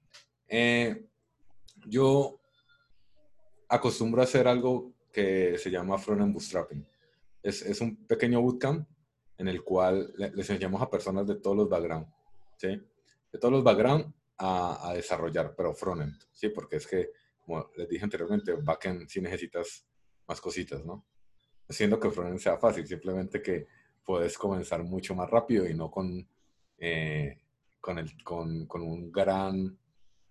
Eh, yo acostumbro a hacer algo que se llama front-end bootstrapping. Es, es, un pequeño bootcamp en el cual les enseñamos a personas de todos los backgrounds, ¿sí? Todos los background a, desarrollar, pero frontend, ¿sí? Porque es que, como les dije anteriormente, backend sí necesitas más cositas, ¿no? Haciendo que frontend sea fácil, simplemente que puedes comenzar mucho más rápido y no con, eh, con, el, con, con, un gran,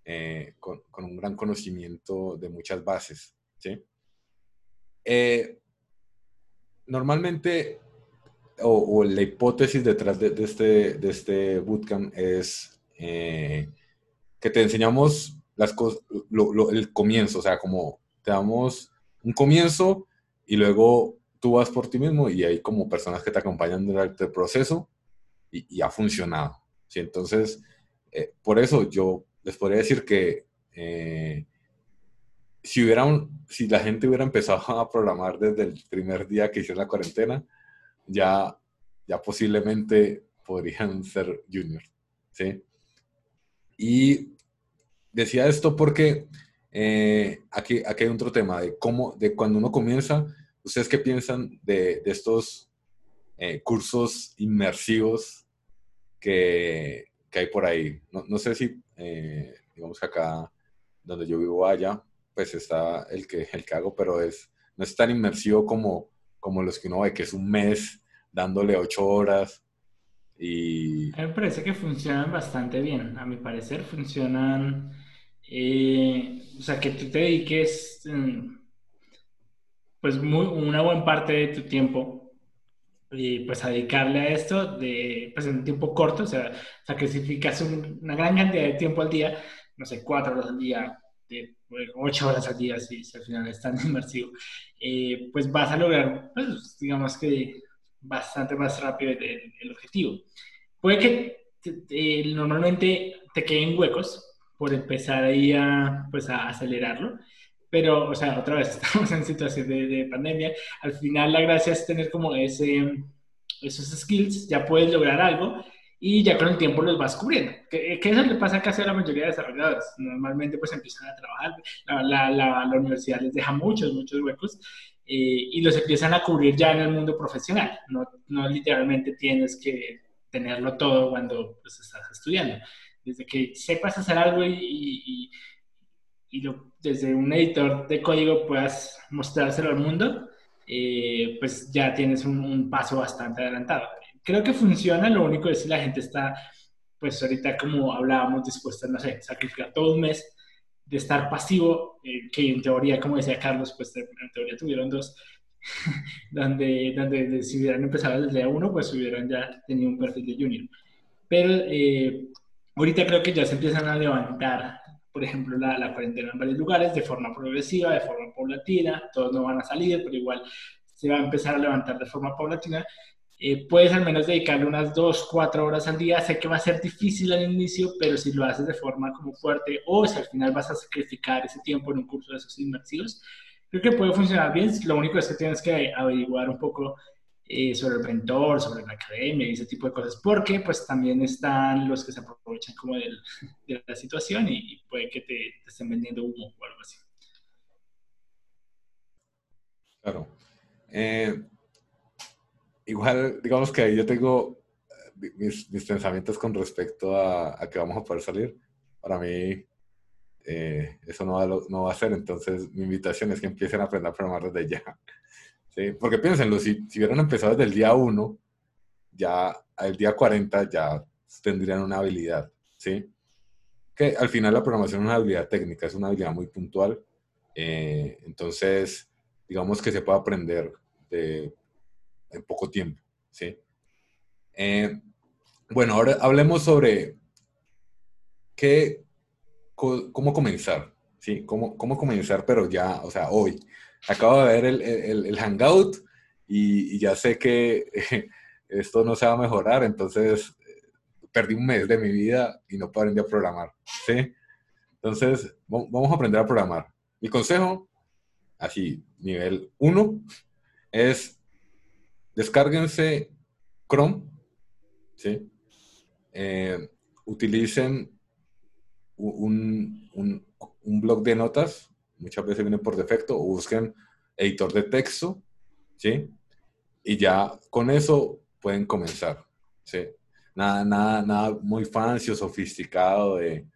eh, con, un gran conocimiento de muchas bases, ¿sí? Eh, normalmente, o, la hipótesis detrás de, de, este, de este bootcamp es eh, que te enseñamos las cosas, el comienzo, o sea, como te damos un comienzo y luego tú vas por ti mismo y hay como personas que te acompañan durante el proceso y, ha funcionado. ¿sí? Entonces, eh, por eso yo les podría decir que eh, si, hubiera si la gente hubiera empezado a programar desde el primer día que hicieron la cuarentena, ya, ya posiblemente podrían ser juniors. ¿sí? Y decía esto porque eh, aquí, aquí hay otro tema de cómo, de cuando uno comienza, ¿ustedes qué piensan de, de estos eh, cursos inmersivos que, que, hay por ahí? No, no sé si, eh, digamos que acá donde yo vivo allá, pues está el que, el que hago, pero es, no es tan inmersivo como, como los que uno ve, que es un mes dándole ocho horas y... A mí me parece que funcionan bastante bien. A mi parecer funcionan... Eh, o sea, que tú te dediques mm, pues muy, una buena parte de tu tiempo y pues a dedicarle a esto de, pues en un tiempo corto, o sea, sacrificas una gran cantidad de tiempo al día, no sé, cuatro horas al día, de, ocho horas al día, si, al final es tan inmersivo, eh, pues vas a lograr, pues digamos que bastante más rápido el, el objetivo. Puede que normalmente te queden huecos por empezar ahí a, pues, a acelerarlo, pero, o sea, otra vez estamos en situación de, de pandemia. Al final la gracia es tener como ese, esos skills, ya puedes lograr algo y ya con el tiempo los vas cubriendo. Que, que, eso le pasa casi a la mayoría de desarrolladores. Normalmente pues empiezan a trabajar, la, la, la, la universidad les deja muchos, muchos huecos eh, y los empiezan a cubrir ya en el mundo profesional. No, no literalmente tienes que tenerlo todo cuando pues, estás estudiando. Desde que sepas hacer algo y, y lo, desde un editor de código puedas mostrárselo al mundo, eh, pues ya tienes un, un, paso bastante adelantado. Creo que funciona, lo único es si la gente está, pues ahorita como hablábamos, dispuesta, no sé, sacrificar todo un mes de estar pasivo, eh, que en teoría, como decía Carlos, pues en teoría tuvieron dos, donde, donde si hubieran empezado desde a uno, pues hubieran ya tenido un perfil de junior. Pero eh, ahorita creo que ya se empiezan a levantar, por ejemplo, la, la cuarentena en varios lugares de forma progresiva, de forma paulatina, todos no van a salir, pero igual se va a empezar a levantar de forma paulatina. Eh, puedes al menos dedicarle unas dos, cuatro horas al día. Sé que va a ser difícil al inicio, pero si lo haces de forma como fuerte o si al final vas a sacrificar ese tiempo en un curso de esos inmersivos, creo que puede funcionar bien. Lo único es que tienes que averiguar un poco eh, sobre el mentor, sobre la academia y ese tipo de cosas, porque pues también están los que se aprovechan como de la situación y, puede que te, te, estén vendiendo humo o algo así. Claro. Eh, igual, digamos que yo tengo eh, mis, mis pensamientos con respecto a, a, que vamos a poder salir. Para mí, eh, eso no va, no va, a ser. Entonces, mi invitación es que empiecen a aprender a programar desde ya. ¿Sí? Porque piénsenlo, si, si hubieran empezado desde el día 1, ya al día 40 ya tendrían una habilidad. ¿sí? Que al final la programación es una habilidad técnica, es una habilidad muy puntual. Eh, entonces, digamos que se puede aprender de en poco tiempo, ¿sí? Eh, bueno, ahora hablemos sobre qué, cómo comenzar, ¿sí? Cómo, cómo comenzar, pero ya, o sea, hoy. Acabo de ver el, el, Hangout y, ya sé que esto no se va a mejorar, entonces perdí un mes de mi vida y no aprendí a programar, ¿sí? Entonces, vamos a aprender a programar. Mi consejo, así, nivel 1, es descárguense Chrome, ¿sí? Eh, utilicen un, un, un, blog de notas, muchas veces viene por defecto, o busquen editor de texto, ¿sí? Y ya con eso pueden comenzar, ¿sí? Nada, nada, nada muy fancy o sofisticado de,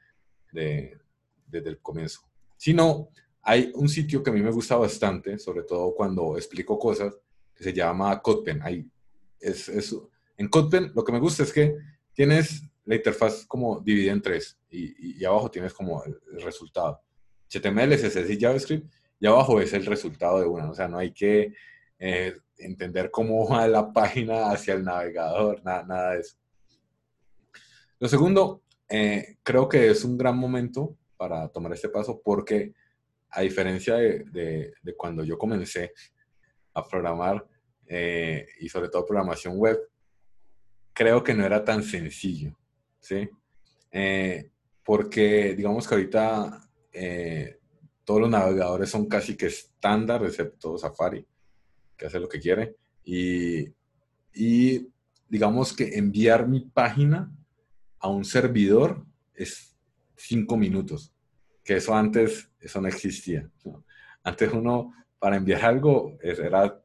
de, desde el comienzo. Sino, hay un sitio que a mí me gusta bastante, sobre todo cuando explico cosas, se llama CodePen. Ahí es, en CodePen lo que me gusta es que tienes la interfaz como dividida en tres y, y, abajo tienes como el, resultado. HTML, CSS y JavaScript y abajo es el resultado de una. O sea, no hay que eh, entender cómo va la página hacia el navegador, nada, nada de eso. Lo segundo, eh, creo que es un gran momento para tomar este paso porque a diferencia de, de cuando yo comencé a programar, eh, y sobre todo programación web, creo que no era tan sencillo, ¿sí? Eh, porque digamos que ahorita eh, todos los navegadores son casi que estándar, excepto Safari, que hace lo que quiere, y, y digamos que enviar mi página a un servidor es cinco minutos, que eso antes, eso no existía. Antes uno, para enviar algo, era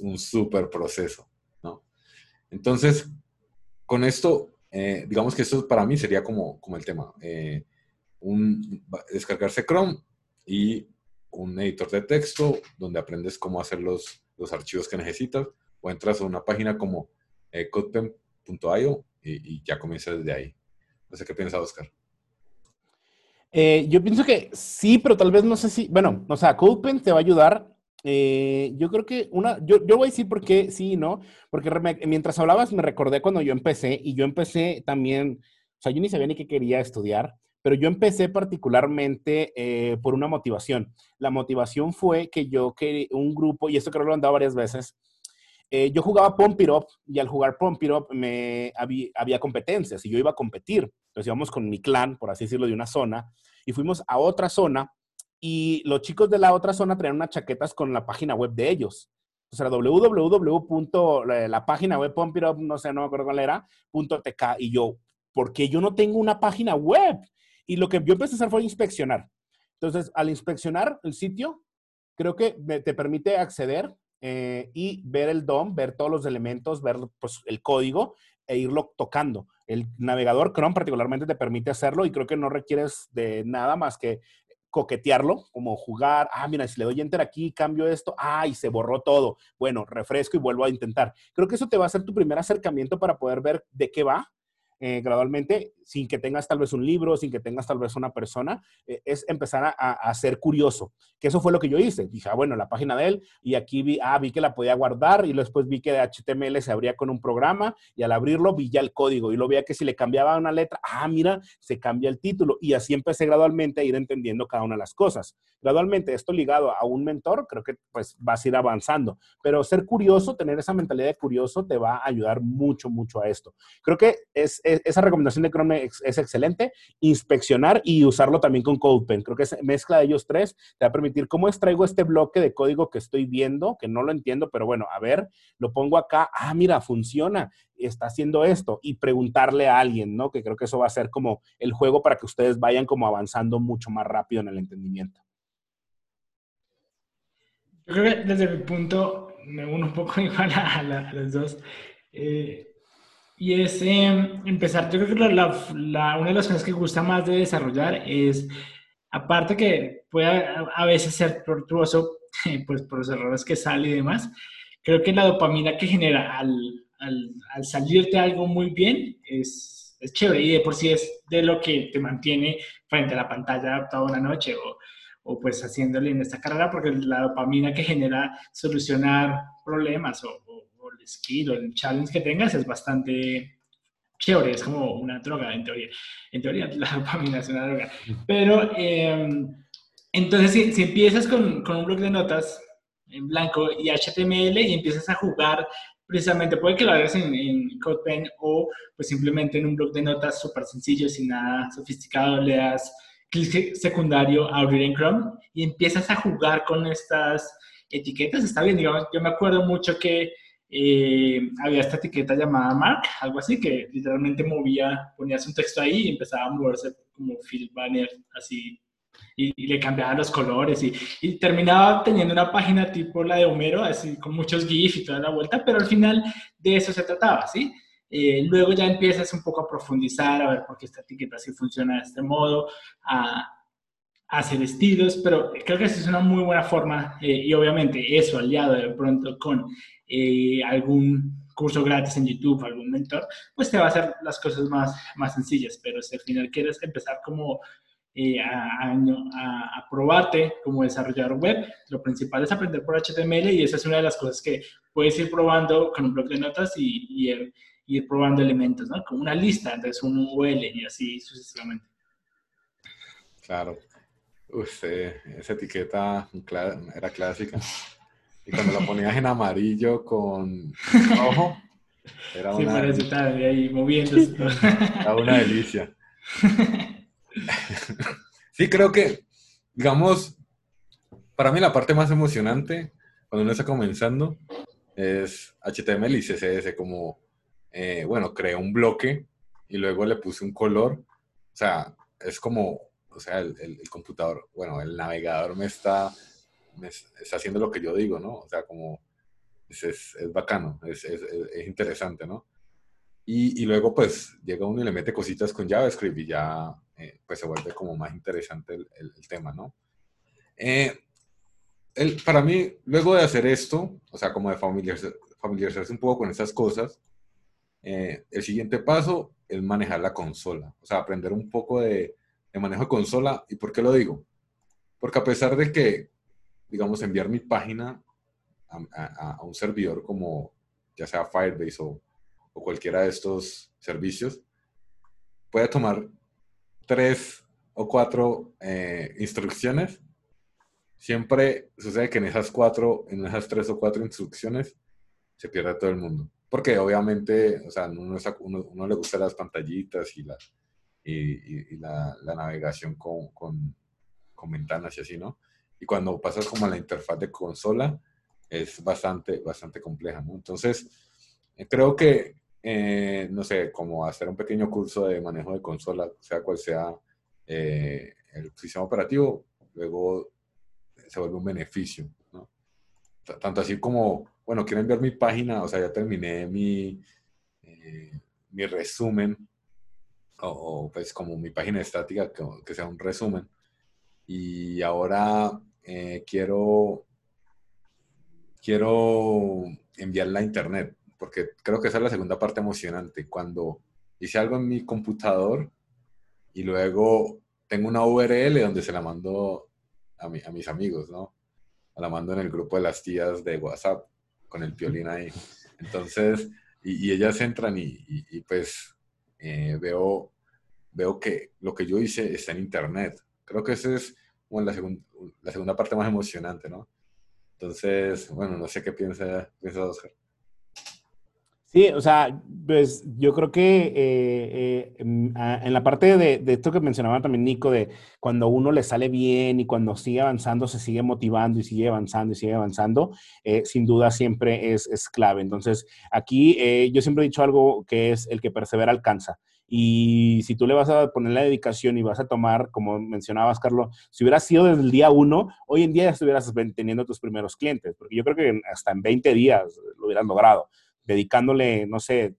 un súper proceso, ¿no? Entonces, con esto, eh, digamos que esto para mí sería como, como el tema. Eh, un, descargarse Chrome y un editor de texto donde aprendes cómo hacer los, los archivos que necesitas o entras a una página como eh, codepen.io y, y, ya comienzas desde ahí. No sé qué piensa Oscar. Eh, yo pienso que sí, pero tal vez no sé si, bueno, o sea, CodePen te va a ayudar eh, yo creo que una, yo, yo voy a decir por qué sí y no, porque mientras hablabas me recordé cuando yo empecé y yo empecé también, o sea, yo ni sabía ni qué quería estudiar, pero yo empecé particularmente eh, por una motivación. La motivación fue que yo quería un grupo, y esto creo que lo han dado varias veces, eh, yo jugaba Pump It Up y al jugar Pump It Up me, había, había competencias y yo iba a competir. Entonces íbamos con mi clan, por así decirlo, de una zona y fuimos a otra zona y los chicos de la otra zona traían unas chaquetas con la página web de ellos. O sea, www. la página web, Up, no sé, no me acuerdo cuál era, .tk. Y yo, ¿por qué yo no tengo una página web? Y lo que yo empecé a hacer fue inspeccionar. Entonces, al inspeccionar el sitio, creo que te permite acceder eh, y ver el DOM, ver todos los elementos, ver pues, el código e irlo tocando. El navegador Chrome particularmente te permite hacerlo y creo que no requieres de nada más que coquetearlo, como jugar, ah, mira, si le doy enter aquí, cambio esto, ah, y se borró todo. Bueno, refresco y vuelvo a intentar. Creo que eso te va a ser tu primer acercamiento para poder ver de qué va eh, gradualmente, sin que tengas tal vez un libro, sin que tengas tal vez una persona, eh, es empezar a, a, ser curioso. Que eso fue lo que yo hice. Dije, ah, bueno, la página de él, y aquí vi, ah, vi que la podía guardar, y después vi que de HTML se abría con un programa, y al abrirlo vi ya el código, y lo veía que si le cambiaba una letra, ah, mira, se cambia el título, y así empecé gradualmente a ir entendiendo cada una de las cosas. Gradualmente, esto ligado a un mentor, creo que pues vas a ir avanzando, pero ser curioso, tener esa mentalidad de curioso, te va a ayudar mucho, mucho a esto. Creo que es esa recomendación de Chrome es, excelente. Inspeccionar y usarlo también con CodePen. Creo que esa mezcla de ellos tres te va a permitir cómo extraigo este bloque de código que estoy viendo, que no lo entiendo, pero bueno, a ver, lo pongo acá. Ah, mira, funciona. Está haciendo esto. Y preguntarle a alguien, ¿no? Que creo que eso va a ser como el juego para que ustedes vayan como avanzando mucho más rápido en el entendimiento. Yo creo que desde mi punto, me uno un poco igual a, a los dos. Eh, y es em, empezar, yo creo que la, la, una de las cosas que gusta más de desarrollar es, aparte que puede a, veces ser tortuoso, pues por los errores que sale y demás, creo que la dopamina que genera al, al, al salirte algo muy bien es, es, chévere y de por sí es de lo que te mantiene frente a la pantalla toda una noche o, o pues haciéndole en esta carrera, porque la dopamina que genera solucionar problemas o, el skill o el challenge que tengas es bastante chévere, es como una droga en teoría. En teoría la dopamina es una droga. Pero em, entonces si, empiezas con, con, un blog de notas en blanco y HTML y empiezas a jugar precisamente, puede que lo hagas en, en CodePen o pues simplemente en un blog de notas súper sencillo, sin nada sofisticado, le das clic secundario a abrir en Chrome y empiezas a jugar con estas etiquetas, está bien, digamos, yo me acuerdo mucho que eh, había esta etiqueta llamada Mark, algo así, que literalmente movía, ponías un texto ahí y empezaba a moverse como Phil Banner, así, y, le cambiaban los colores y, y, terminaba teniendo una página tipo la de Homero, así con muchos GIFs y toda la vuelta, pero al final de eso se trataba, ¿sí? Eh, luego ya empiezas un poco a profundizar, a ver por qué esta etiqueta sí funciona de este modo, a, hacer estilos, pero creo que esa es una muy buena forma eh, y obviamente eso aliado de pronto con eh, algún curso gratis en YouTube, algún mentor, pues te va a hacer las cosas más, más sencillas, pero si al final quieres empezar como eh, a, a, probarte como desarrollador web, lo principal es aprender por HTML y esa es una de las cosas que puedes ir probando con un blog de notas y, y ir, probando elementos, ¿no? Como una lista, entonces un UL y así sucesivamente. Claro. Uf, esa etiqueta era clásica. Y cuando la ponías en amarillo con rojo, era una... Sí, parece estar ahí moviéndose. Era una delicia. Sí, creo que, digamos, para mí la parte más emocionante cuando uno está comenzando es HTML y CSS, como, eh, bueno, creé un bloque y luego le puse un color. O sea, es como o sea, el, el, computador, bueno, el navegador me está, me está haciendo lo que yo digo, ¿no? O sea, como es, es, es bacano, es, es, interesante, ¿no? Y, y, luego pues llega uno y le mete cositas con JavaScript y ya eh, pues se vuelve como más interesante el, el, tema, ¿no? Eh, el, para mí, luego de hacer esto, o sea, como de familiarizarse, familiarizarse un poco con estas cosas, eh, el siguiente paso es manejar la consola, o sea, aprender un poco de, de manejo de consola. ¿Y por qué lo digo? Porque a pesar de que, digamos, enviar mi página a, un servidor como ya sea Firebase o, o, cualquiera de estos servicios, puede tomar tres o cuatro eh, instrucciones. Siempre sucede que en esas cuatro, en esas tres o cuatro instrucciones, se pierde todo el mundo. Porque obviamente, o sea, uno, uno, uno le gusta las pantallitas y las y, la, la, navegación con, con, ventanas y así, ¿no? Y cuando pasas como a la interfaz de consola, es bastante, bastante compleja, ¿no? Entonces, eh, creo que, eh, no sé, como hacer un pequeño curso de manejo de consola, sea cual sea eh, el sistema operativo, luego se vuelve un beneficio, ¿no? Tanto así como, bueno, quiero enviar mi página, o sea, ya terminé mi, mi resumen o, pues como mi página estática, que, que, sea un resumen. y ahora eh, quiero, quiero enviarla a internet, porque creo que esa es la segunda parte emocionante, cuando hice algo en mi computador y luego tengo una URL donde se la mando a, mis amigos, ¿no? La mando en el grupo de las tías de WhatsApp, con el violín ahí. Entonces, y, ellas entran y, pues eh, veo, veo que lo que yo hice está en internet. Creo que esa es bueno, la, la segunda parte más emocionante, ¿no? Entonces, bueno, no sé qué piensa, piensa. Sí, o sea, pues yo creo que eh, eh, en la parte de, esto que mencionaba también Nico, de cuando uno le sale bien y cuando sigue avanzando, se sigue motivando y sigue avanzando y sigue avanzando, eh, sin duda siempre es, es clave. Entonces, aquí yo siempre he dicho algo que es el que persevera alcanza. Y si tú le vas a poner la dedicación y vas a tomar, como mencionabas, Carlos, si hubiera sido desde el día uno, hoy en día ya estuvieras teniendo tus primeros clientes, porque yo creo que hasta en 20 días lo hubieras logrado dedicándole, no sé,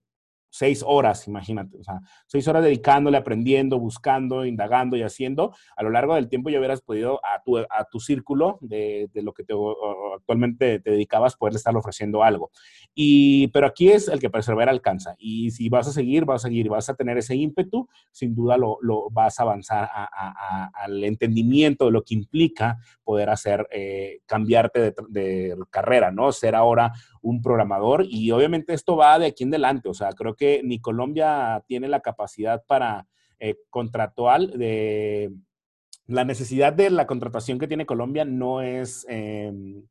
seis horas, imagínate, o sea, seis horas dedicándole, aprendiendo, buscando, indagando y haciendo, a lo largo del tiempo ya hubieras podido a tu, a tu círculo de, de lo que te, actualmente te dedicabas, poder estar ofreciendo algo. Y, pero aquí es el que persevera alcanza. Y si vas a seguir, vas a seguir, vas a tener ese ímpetu, sin duda lo, lo vas a avanzar al entendimiento de lo que implica poder hacer, eh, cambiarte de, de carrera, ¿no? Ser ahora un programador y obviamente esto va de aquí en adelante, o sea, creo que ni Colombia tiene la capacidad para eh, contractual de... La necesidad de la contratación que tiene Colombia no es... Em,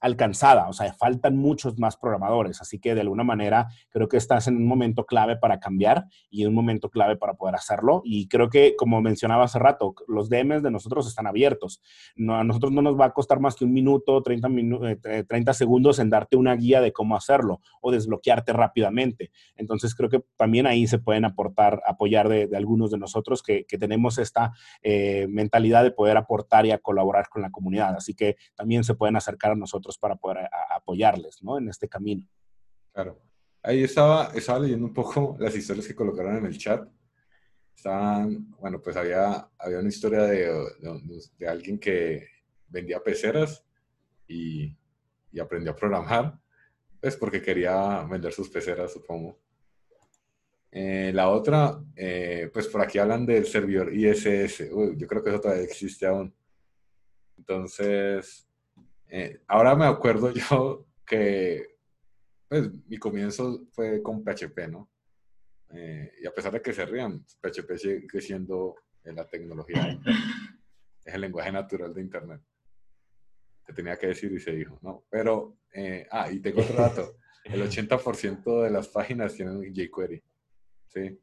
alcanzada, o sea, faltan muchos más programadores, así que de alguna manera creo que estás en un momento clave para cambiar y en un momento clave para poder hacerlo. Y creo que como mencionaba hace rato, los DMs de nosotros están abiertos, a nosotros no nos va a costar más que un minuto, 30, 30 segundos en darte una guía de cómo hacerlo o desbloquearte rápidamente, entonces creo que también ahí se pueden aportar, apoyar de, algunos de nosotros que, tenemos esta eh, mentalidad de poder aportar y colaborar con la comunidad, así que también se pueden acercar a nosotros para poder apoyarles ¿no? en este camino. Claro. Ahí estaba, estaba leyendo un poco las historias que colocaron en el chat. Estaban, bueno, pues había, había una historia de, de, alguien que vendía peceras y, y, aprendió a programar, pues porque quería vender sus peceras, supongo. Eh, la otra, eh, pues por aquí hablan del servidor ISS. yo creo que eso todavía existe aún. Entonces, eh, ahora me acuerdo yo que pues, mi comienzo fue con PHP, ¿no? Eh, y a pesar de que se rían, PHP sigue siendo en la tecnología. es el lenguaje natural de Internet. Se tenía que decir y se dijo, ¿no? Pero, eh, ah, y tengo otro dato. El 80% de las páginas tienen jQuery. ¿Sí?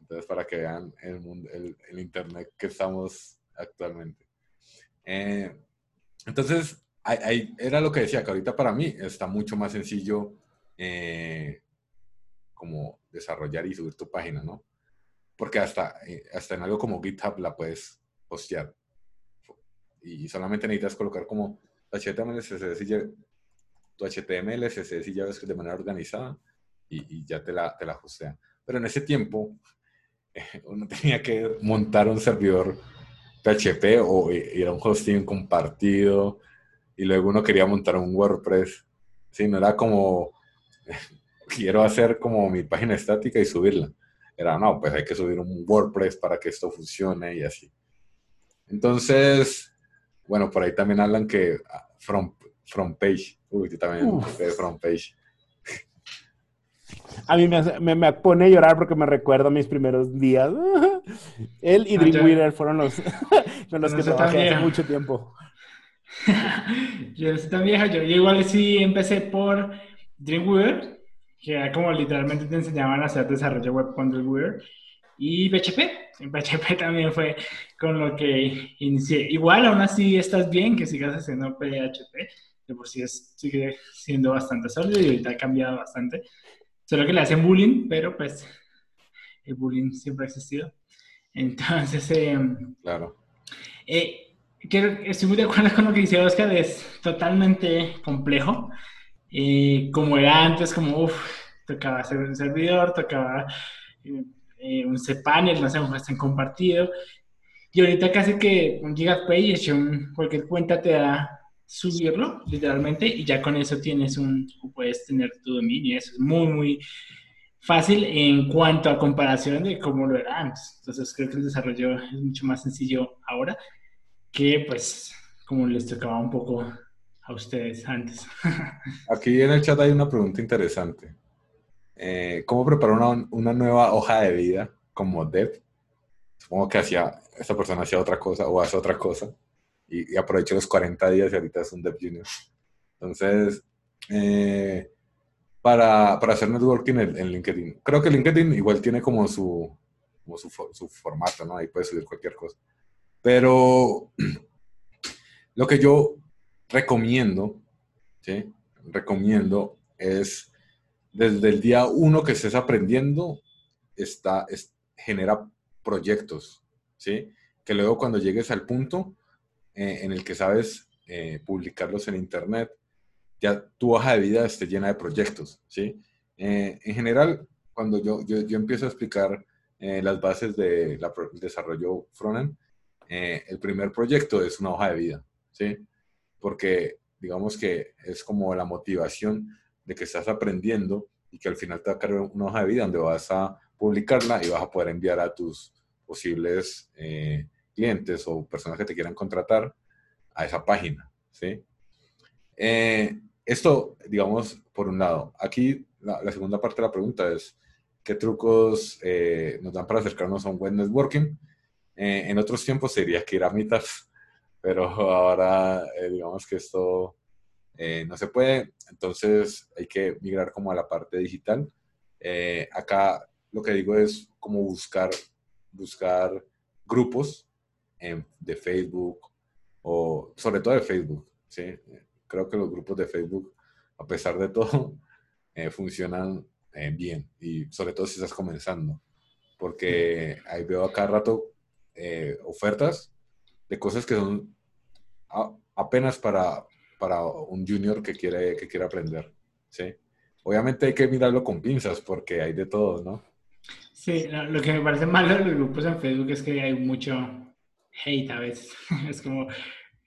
Entonces, para que vean el, mundo, el, el Internet que estamos actualmente. entonces, era lo que decía, que ahorita para mí está mucho más sencillo eh, como desarrollar y subir tu página, ¿no? Porque hasta, eh, hasta en algo como GitHub la puedes postear. Y solamente necesitas colocar como HTML, CSS y, tu HTML, CSS y JavaScript de manera organizada y, ya te la, te la Pero en ese tiempo uno tenía que montar un servidor PHP o ir a un hosting compartido y luego uno quería montar un WordPress. Sí, no era como, quiero hacer como mi página estática y subirla. Era, no, pues hay que subir un WordPress para que esto funcione y así. Entonces, bueno, por ahí también hablan que ah, front, front page. Uy, yo también de front page. A mí me, me, pone a llorar porque me recuerdo mis primeros días. Él y ah, Dreamweaver fueron los con los que trabajé hace mucho tiempo. yo no soy tan vieja, yo, igual sí empecé por Dreamweaver, que era como literalmente te enseñaban a hacer desarrollo web con Dreamweaver, y PHP. En PHP también fue con lo que inicié. Igual, aún así estás bien que sigas haciendo PHP, que por sí es, sigue siendo bastante sólido y ahorita ha cambiado bastante. Solo que le hacen bullying, pero pues el bullying siempre ha existido. Entonces, em, claro. Eh, estoy muy de acuerdo con lo que dice Oscar, es totalmente complejo. Eh, como era antes, como, uff, tocaba hacer un servidor, tocaba eh, un cPanel, no sé, un hosting compartido. Y ahorita casi que un Gigapay, un, cualquier cuenta te da subirlo, literalmente, y ya con eso tienes un, puedes tener tu dominio. Eso es muy, muy fácil en cuanto a comparación de cómo lo era antes. Entonces creo que el desarrollo es mucho más sencillo ahora que pues como les tocaba un poco a ustedes antes. Aquí en el chat hay una pregunta interesante. Eh, ¿Cómo preparar una, una, nueva hoja de vida como dev? Supongo que hacía, esta persona hacía otra cosa o hace otra cosa y, y aprovechó los 40 días y ahorita es un dev junior. Entonces, eh, para, para, hacer networking en, LinkedIn. Creo que LinkedIn igual tiene como su, como su, su formato, ¿no? Ahí puedes subir cualquier cosa. Pero lo que yo recomiendo, ¿sí? Recomiendo es desde el día uno que estés aprendiendo, está, genera proyectos, ¿sí? Que luego cuando llegues al punto eh, en el que sabes eh, publicarlos en Internet, ya tu hoja de vida esté llena de proyectos, ¿sí? Eh, en general, cuando yo, yo, yo empiezo a explicar las bases del de desarrollo frontend, el primer proyecto es una hoja de vida, ¿sí? Porque digamos que es como la motivación de que estás aprendiendo y que al final te va a caer una hoja de vida donde vas a publicarla y vas a poder enviar a tus posibles eh, clientes o personas que te quieran contratar a esa página, ¿sí? Eh, esto, digamos, por un lado. Aquí la, segunda parte de la pregunta es, ¿qué trucos eh, nos dan para acercarnos a un buen networking? En otros tiempos sería que ir a mitas pero ahora eh, digamos que esto eh, no se puede, entonces hay que migrar como a la parte digital. Eh, acá lo que digo es como buscar, buscar grupos de Facebook o sobre todo de Facebook, ¿sí? Creo que los grupos de Facebook, a pesar de todo, funcionan bien y sobre todo si estás comenzando, porque ahí veo acá rato ofertas de cosas que son apenas para, para un junior que quiere, que quiere aprender. ¿sí? Obviamente hay que mirarlo con pinzas porque hay de todo, ¿no? Sí, lo, que me parece malo de los grupos en Facebook es que hay mucho hate a veces. es como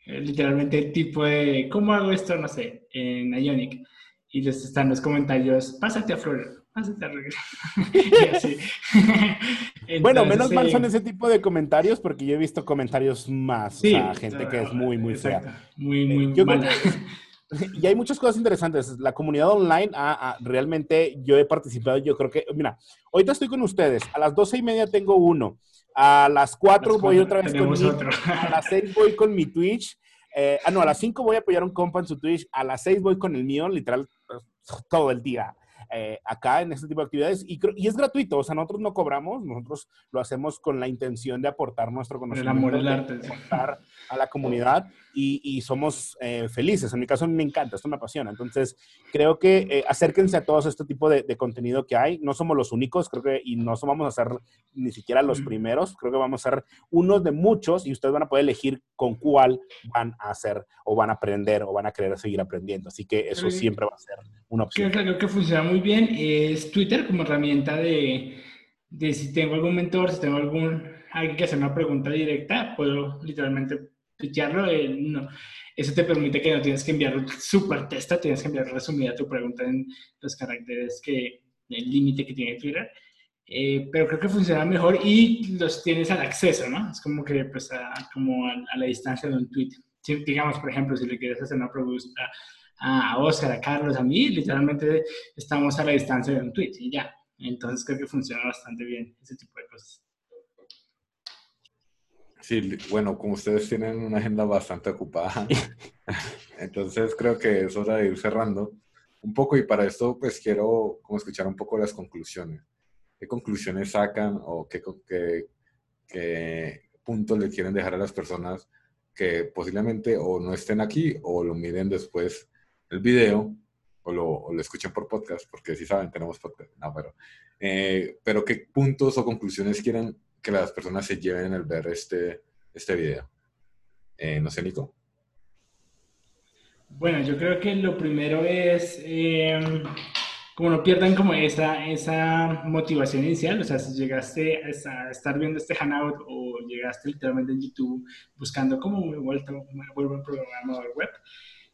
eh, literalmente el tipo de, ¿cómo hago esto? No sé, en Ionic. Y les están los comentarios, pásate a Florida bueno, menos mal son ese tipo de comentarios porque yo he visto comentarios más, sí, gente que es muy, muy fea. Muy, muy yo y hay muchas cosas interesantes. La comunidad online, ah, ah, realmente yo he participado, yo creo que, mira, ahorita estoy con ustedes, a las doce y media tengo uno, a las cuatro voy otra vez con mi, a las seis voy con mi Twitch, eh, ah, no, a las cinco voy a apoyar un compa en su Twitch, a las seis voy con el mío, literal, todo el día. Eh, acá en este tipo de actividades y, y, es gratuito, o sea, nosotros no cobramos, nosotros lo hacemos con la intención de aportar nuestro conocimiento, el amor del arte, aportar a la comunidad y, y somos eh, felices. En mi caso me encanta, esto me apasiona. Entonces, creo que eh, acérquense a todos este tipo de, de, contenido que hay. No somos los únicos, creo que, y no vamos a ser ni siquiera los primeros, creo que vamos a ser uno de muchos y ustedes van a poder elegir con cuál van a hacer o van a aprender o van a querer seguir aprendiendo. Así que eso siempre va a ser una opción. Creo que funciona muy bien es Twitter como herramienta de, de si tengo algún mentor, si tengo algún alguien que hacer una pregunta directa, puedo literalmente tuitearlo. Eh, no. Eso te permite que no tienes que enviar super testa, tienes que enviar resumida tu pregunta en los caracteres que, el límite que tiene Twitter. Eh, pero creo que funciona mejor y los tienes al acceso, ¿no? Es como que, pues, como a, a, la distancia de un tweet. Si, digamos, por ejemplo, si le quieres hacer una pregunta a Oscar, a Carlos, a mí, literalmente estamos a la distancia de un tweet y ya. Entonces creo que funciona bastante bien ese tipo de cosas. Sí, bueno, como ustedes tienen una agenda bastante ocupada, entonces creo que es hora de ir cerrando un poco y para esto pues quiero como escuchar un poco las conclusiones. ¿Qué conclusiones sacan o qué, qué, qué puntos le quieren dejar a las personas que posiblemente o no estén aquí o lo miren después el video o lo, escuchen por podcast, porque si saben, tenemos podcast. No, pero, eh, pero ¿qué puntos o conclusiones quieren que las personas se lleven al ver este, este video? Eh, no sé, Nico. Bueno, yo creo que lo primero es, em, como no pierdan como esa, esa motivación inicial, o sea, si llegaste a estar viendo este Hangout o llegaste literalmente en YouTube buscando cómo me vuelvo, me vuelvo un programador web,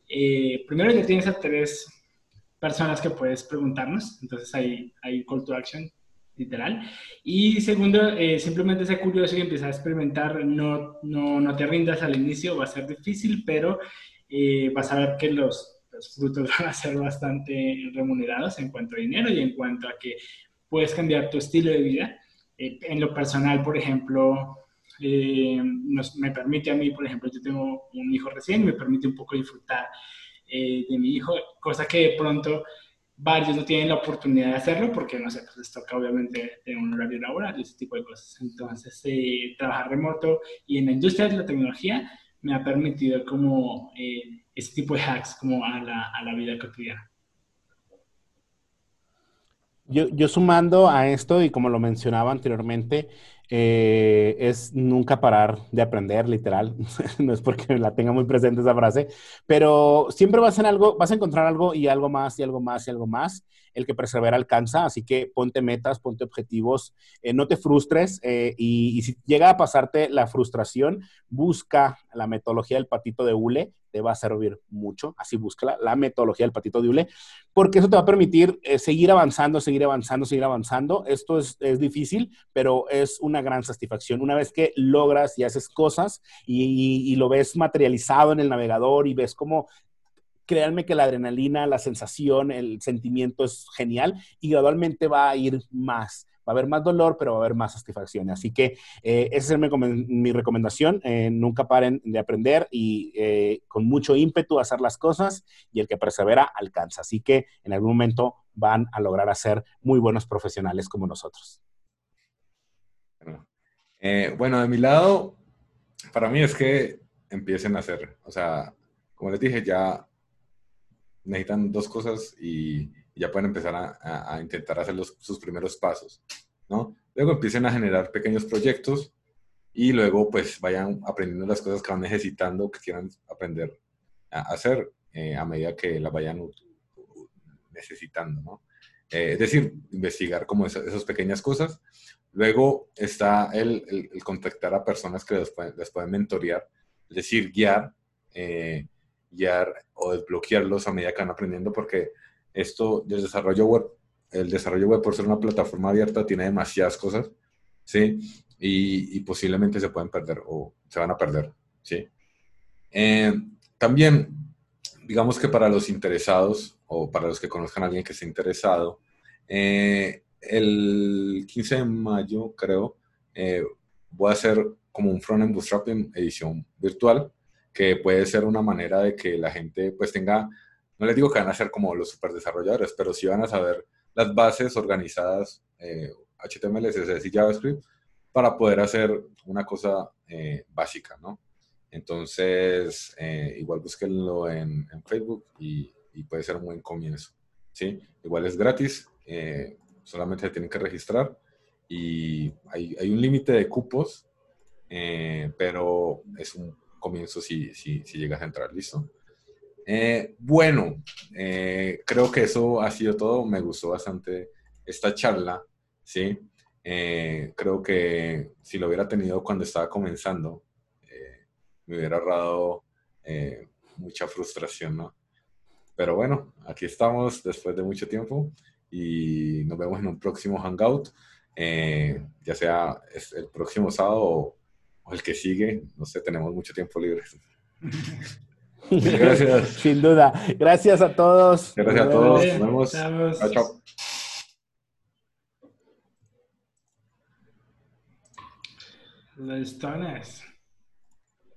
eh, primero ya tienes a tres personas que puedes preguntarnos, entonces hay, hay call to action literal. Y segundo, eh, simplemente sé curioso y empieza a experimentar, no, no, no, te rindas al inicio, va a ser difícil, pero eh, vas a ver que los, los, frutos van a ser bastante remunerados en cuanto a dinero y en cuanto a que puedes cambiar tu estilo de vida. Eh, en lo personal, por ejemplo, nos, me permite a mí, por ejemplo, yo tengo un hijo recién, me permite un poco disfrutar de mi hijo, cosa que de pronto varios no tienen la oportunidad de hacerlo porque, no sé, pues les toca obviamente tener un horario laboral y ese tipo de cosas. Entonces, eh, trabajar remoto y en la industria de la tecnología me ha permitido como eh, ese tipo de hacks como a la, a la vida cotidiana. Yo, yo, sumando a esto, y como lo mencionaba anteriormente, eh, es nunca parar de aprender, literal. no es porque la tenga muy presente esa frase, pero siempre vas, en algo, vas a encontrar algo y algo más y algo más y algo más. El que persevera alcanza, así que ponte metas, ponte objetivos, eh, no te frustres eh, y, si llega a pasarte la frustración, busca la metodología del patito de hule te va a servir mucho. Así búscala, la metodología del patito de hule, porque eso te va a permitir eh, seguir avanzando, seguir avanzando, seguir avanzando. Esto es, es, difícil, pero es una gran satisfacción. Una vez que logras y haces cosas y lo ves materializado en el navegador y ves cómo créanme que la adrenalina, la sensación, el sentimiento es genial y gradualmente va a ir más va a haber más dolor, pero va a haber más satisfacción. Así que eh, esa es mi, recomendación. Eh, nunca paren de aprender y eh, con mucho ímpetu hacer las cosas y el que persevera alcanza. Así que en algún momento van a lograr hacer muy buenos profesionales como nosotros. bueno, de mi lado, para mí es que empiecen a hacer, o sea, como les dije, ya necesitan dos cosas y ya pueden empezar a, a intentar hacer los, sus primeros pasos, ¿no? Luego empiecen a generar pequeños proyectos y luego pues vayan aprendiendo las cosas que van necesitando, que quieran aprender a hacer eh, a medida que las vayan necesitando, ¿no? Eh, es decir, investigar como esas, pequeñas cosas. Luego está el, el, el contactar a personas que les pueden, les pueden mentorear, es decir, guiar, eh, guiar o desbloquearlos a medida que van aprendiendo, porque esto del desarrollo web, el desarrollo web por ser una plataforma abierta tiene demasiadas cosas, ¿sí? Y, posiblemente se pueden perder o se van a perder, ¿sí? Eh, también, digamos que para los interesados o para los que conozcan a alguien que esté interesado, eh, el 15 de mayo, creo, eh, voy a hacer como un front-end bootstrapping edición virtual, que puede ser una manera de que la gente pues tenga no les digo que van a ser como los super desarrolladores, pero sí van a saber las bases organizadas eh, HTML, CSS y JavaScript para poder hacer una cosa eh, básica, ¿no? Entonces, eh, igual búsquenlo en, en Facebook y, y, puede ser un buen comienzo, ¿sí? Igual es gratis, eh, solamente se tienen que registrar y hay, hay un límite de cupos, eh, pero es un comienzo si, si, si llegas a entrar, ¿listo? Eh, bueno, eh, creo que eso ha sido todo. Me gustó bastante esta charla, ¿sí? Eh, creo que si lo hubiera tenido cuando estaba comenzando, me hubiera ahorrado mucha frustración, ¿no? Pero bueno, aquí estamos después de mucho tiempo y nos vemos en un próximo Hangout, ya sea el próximo sábado o, o el que sigue. No sé, tenemos mucho tiempo libre. Gracias. Sin duda. Gracias a todos. Gracias a todos. Nos vemos. Chao, chao. Donas.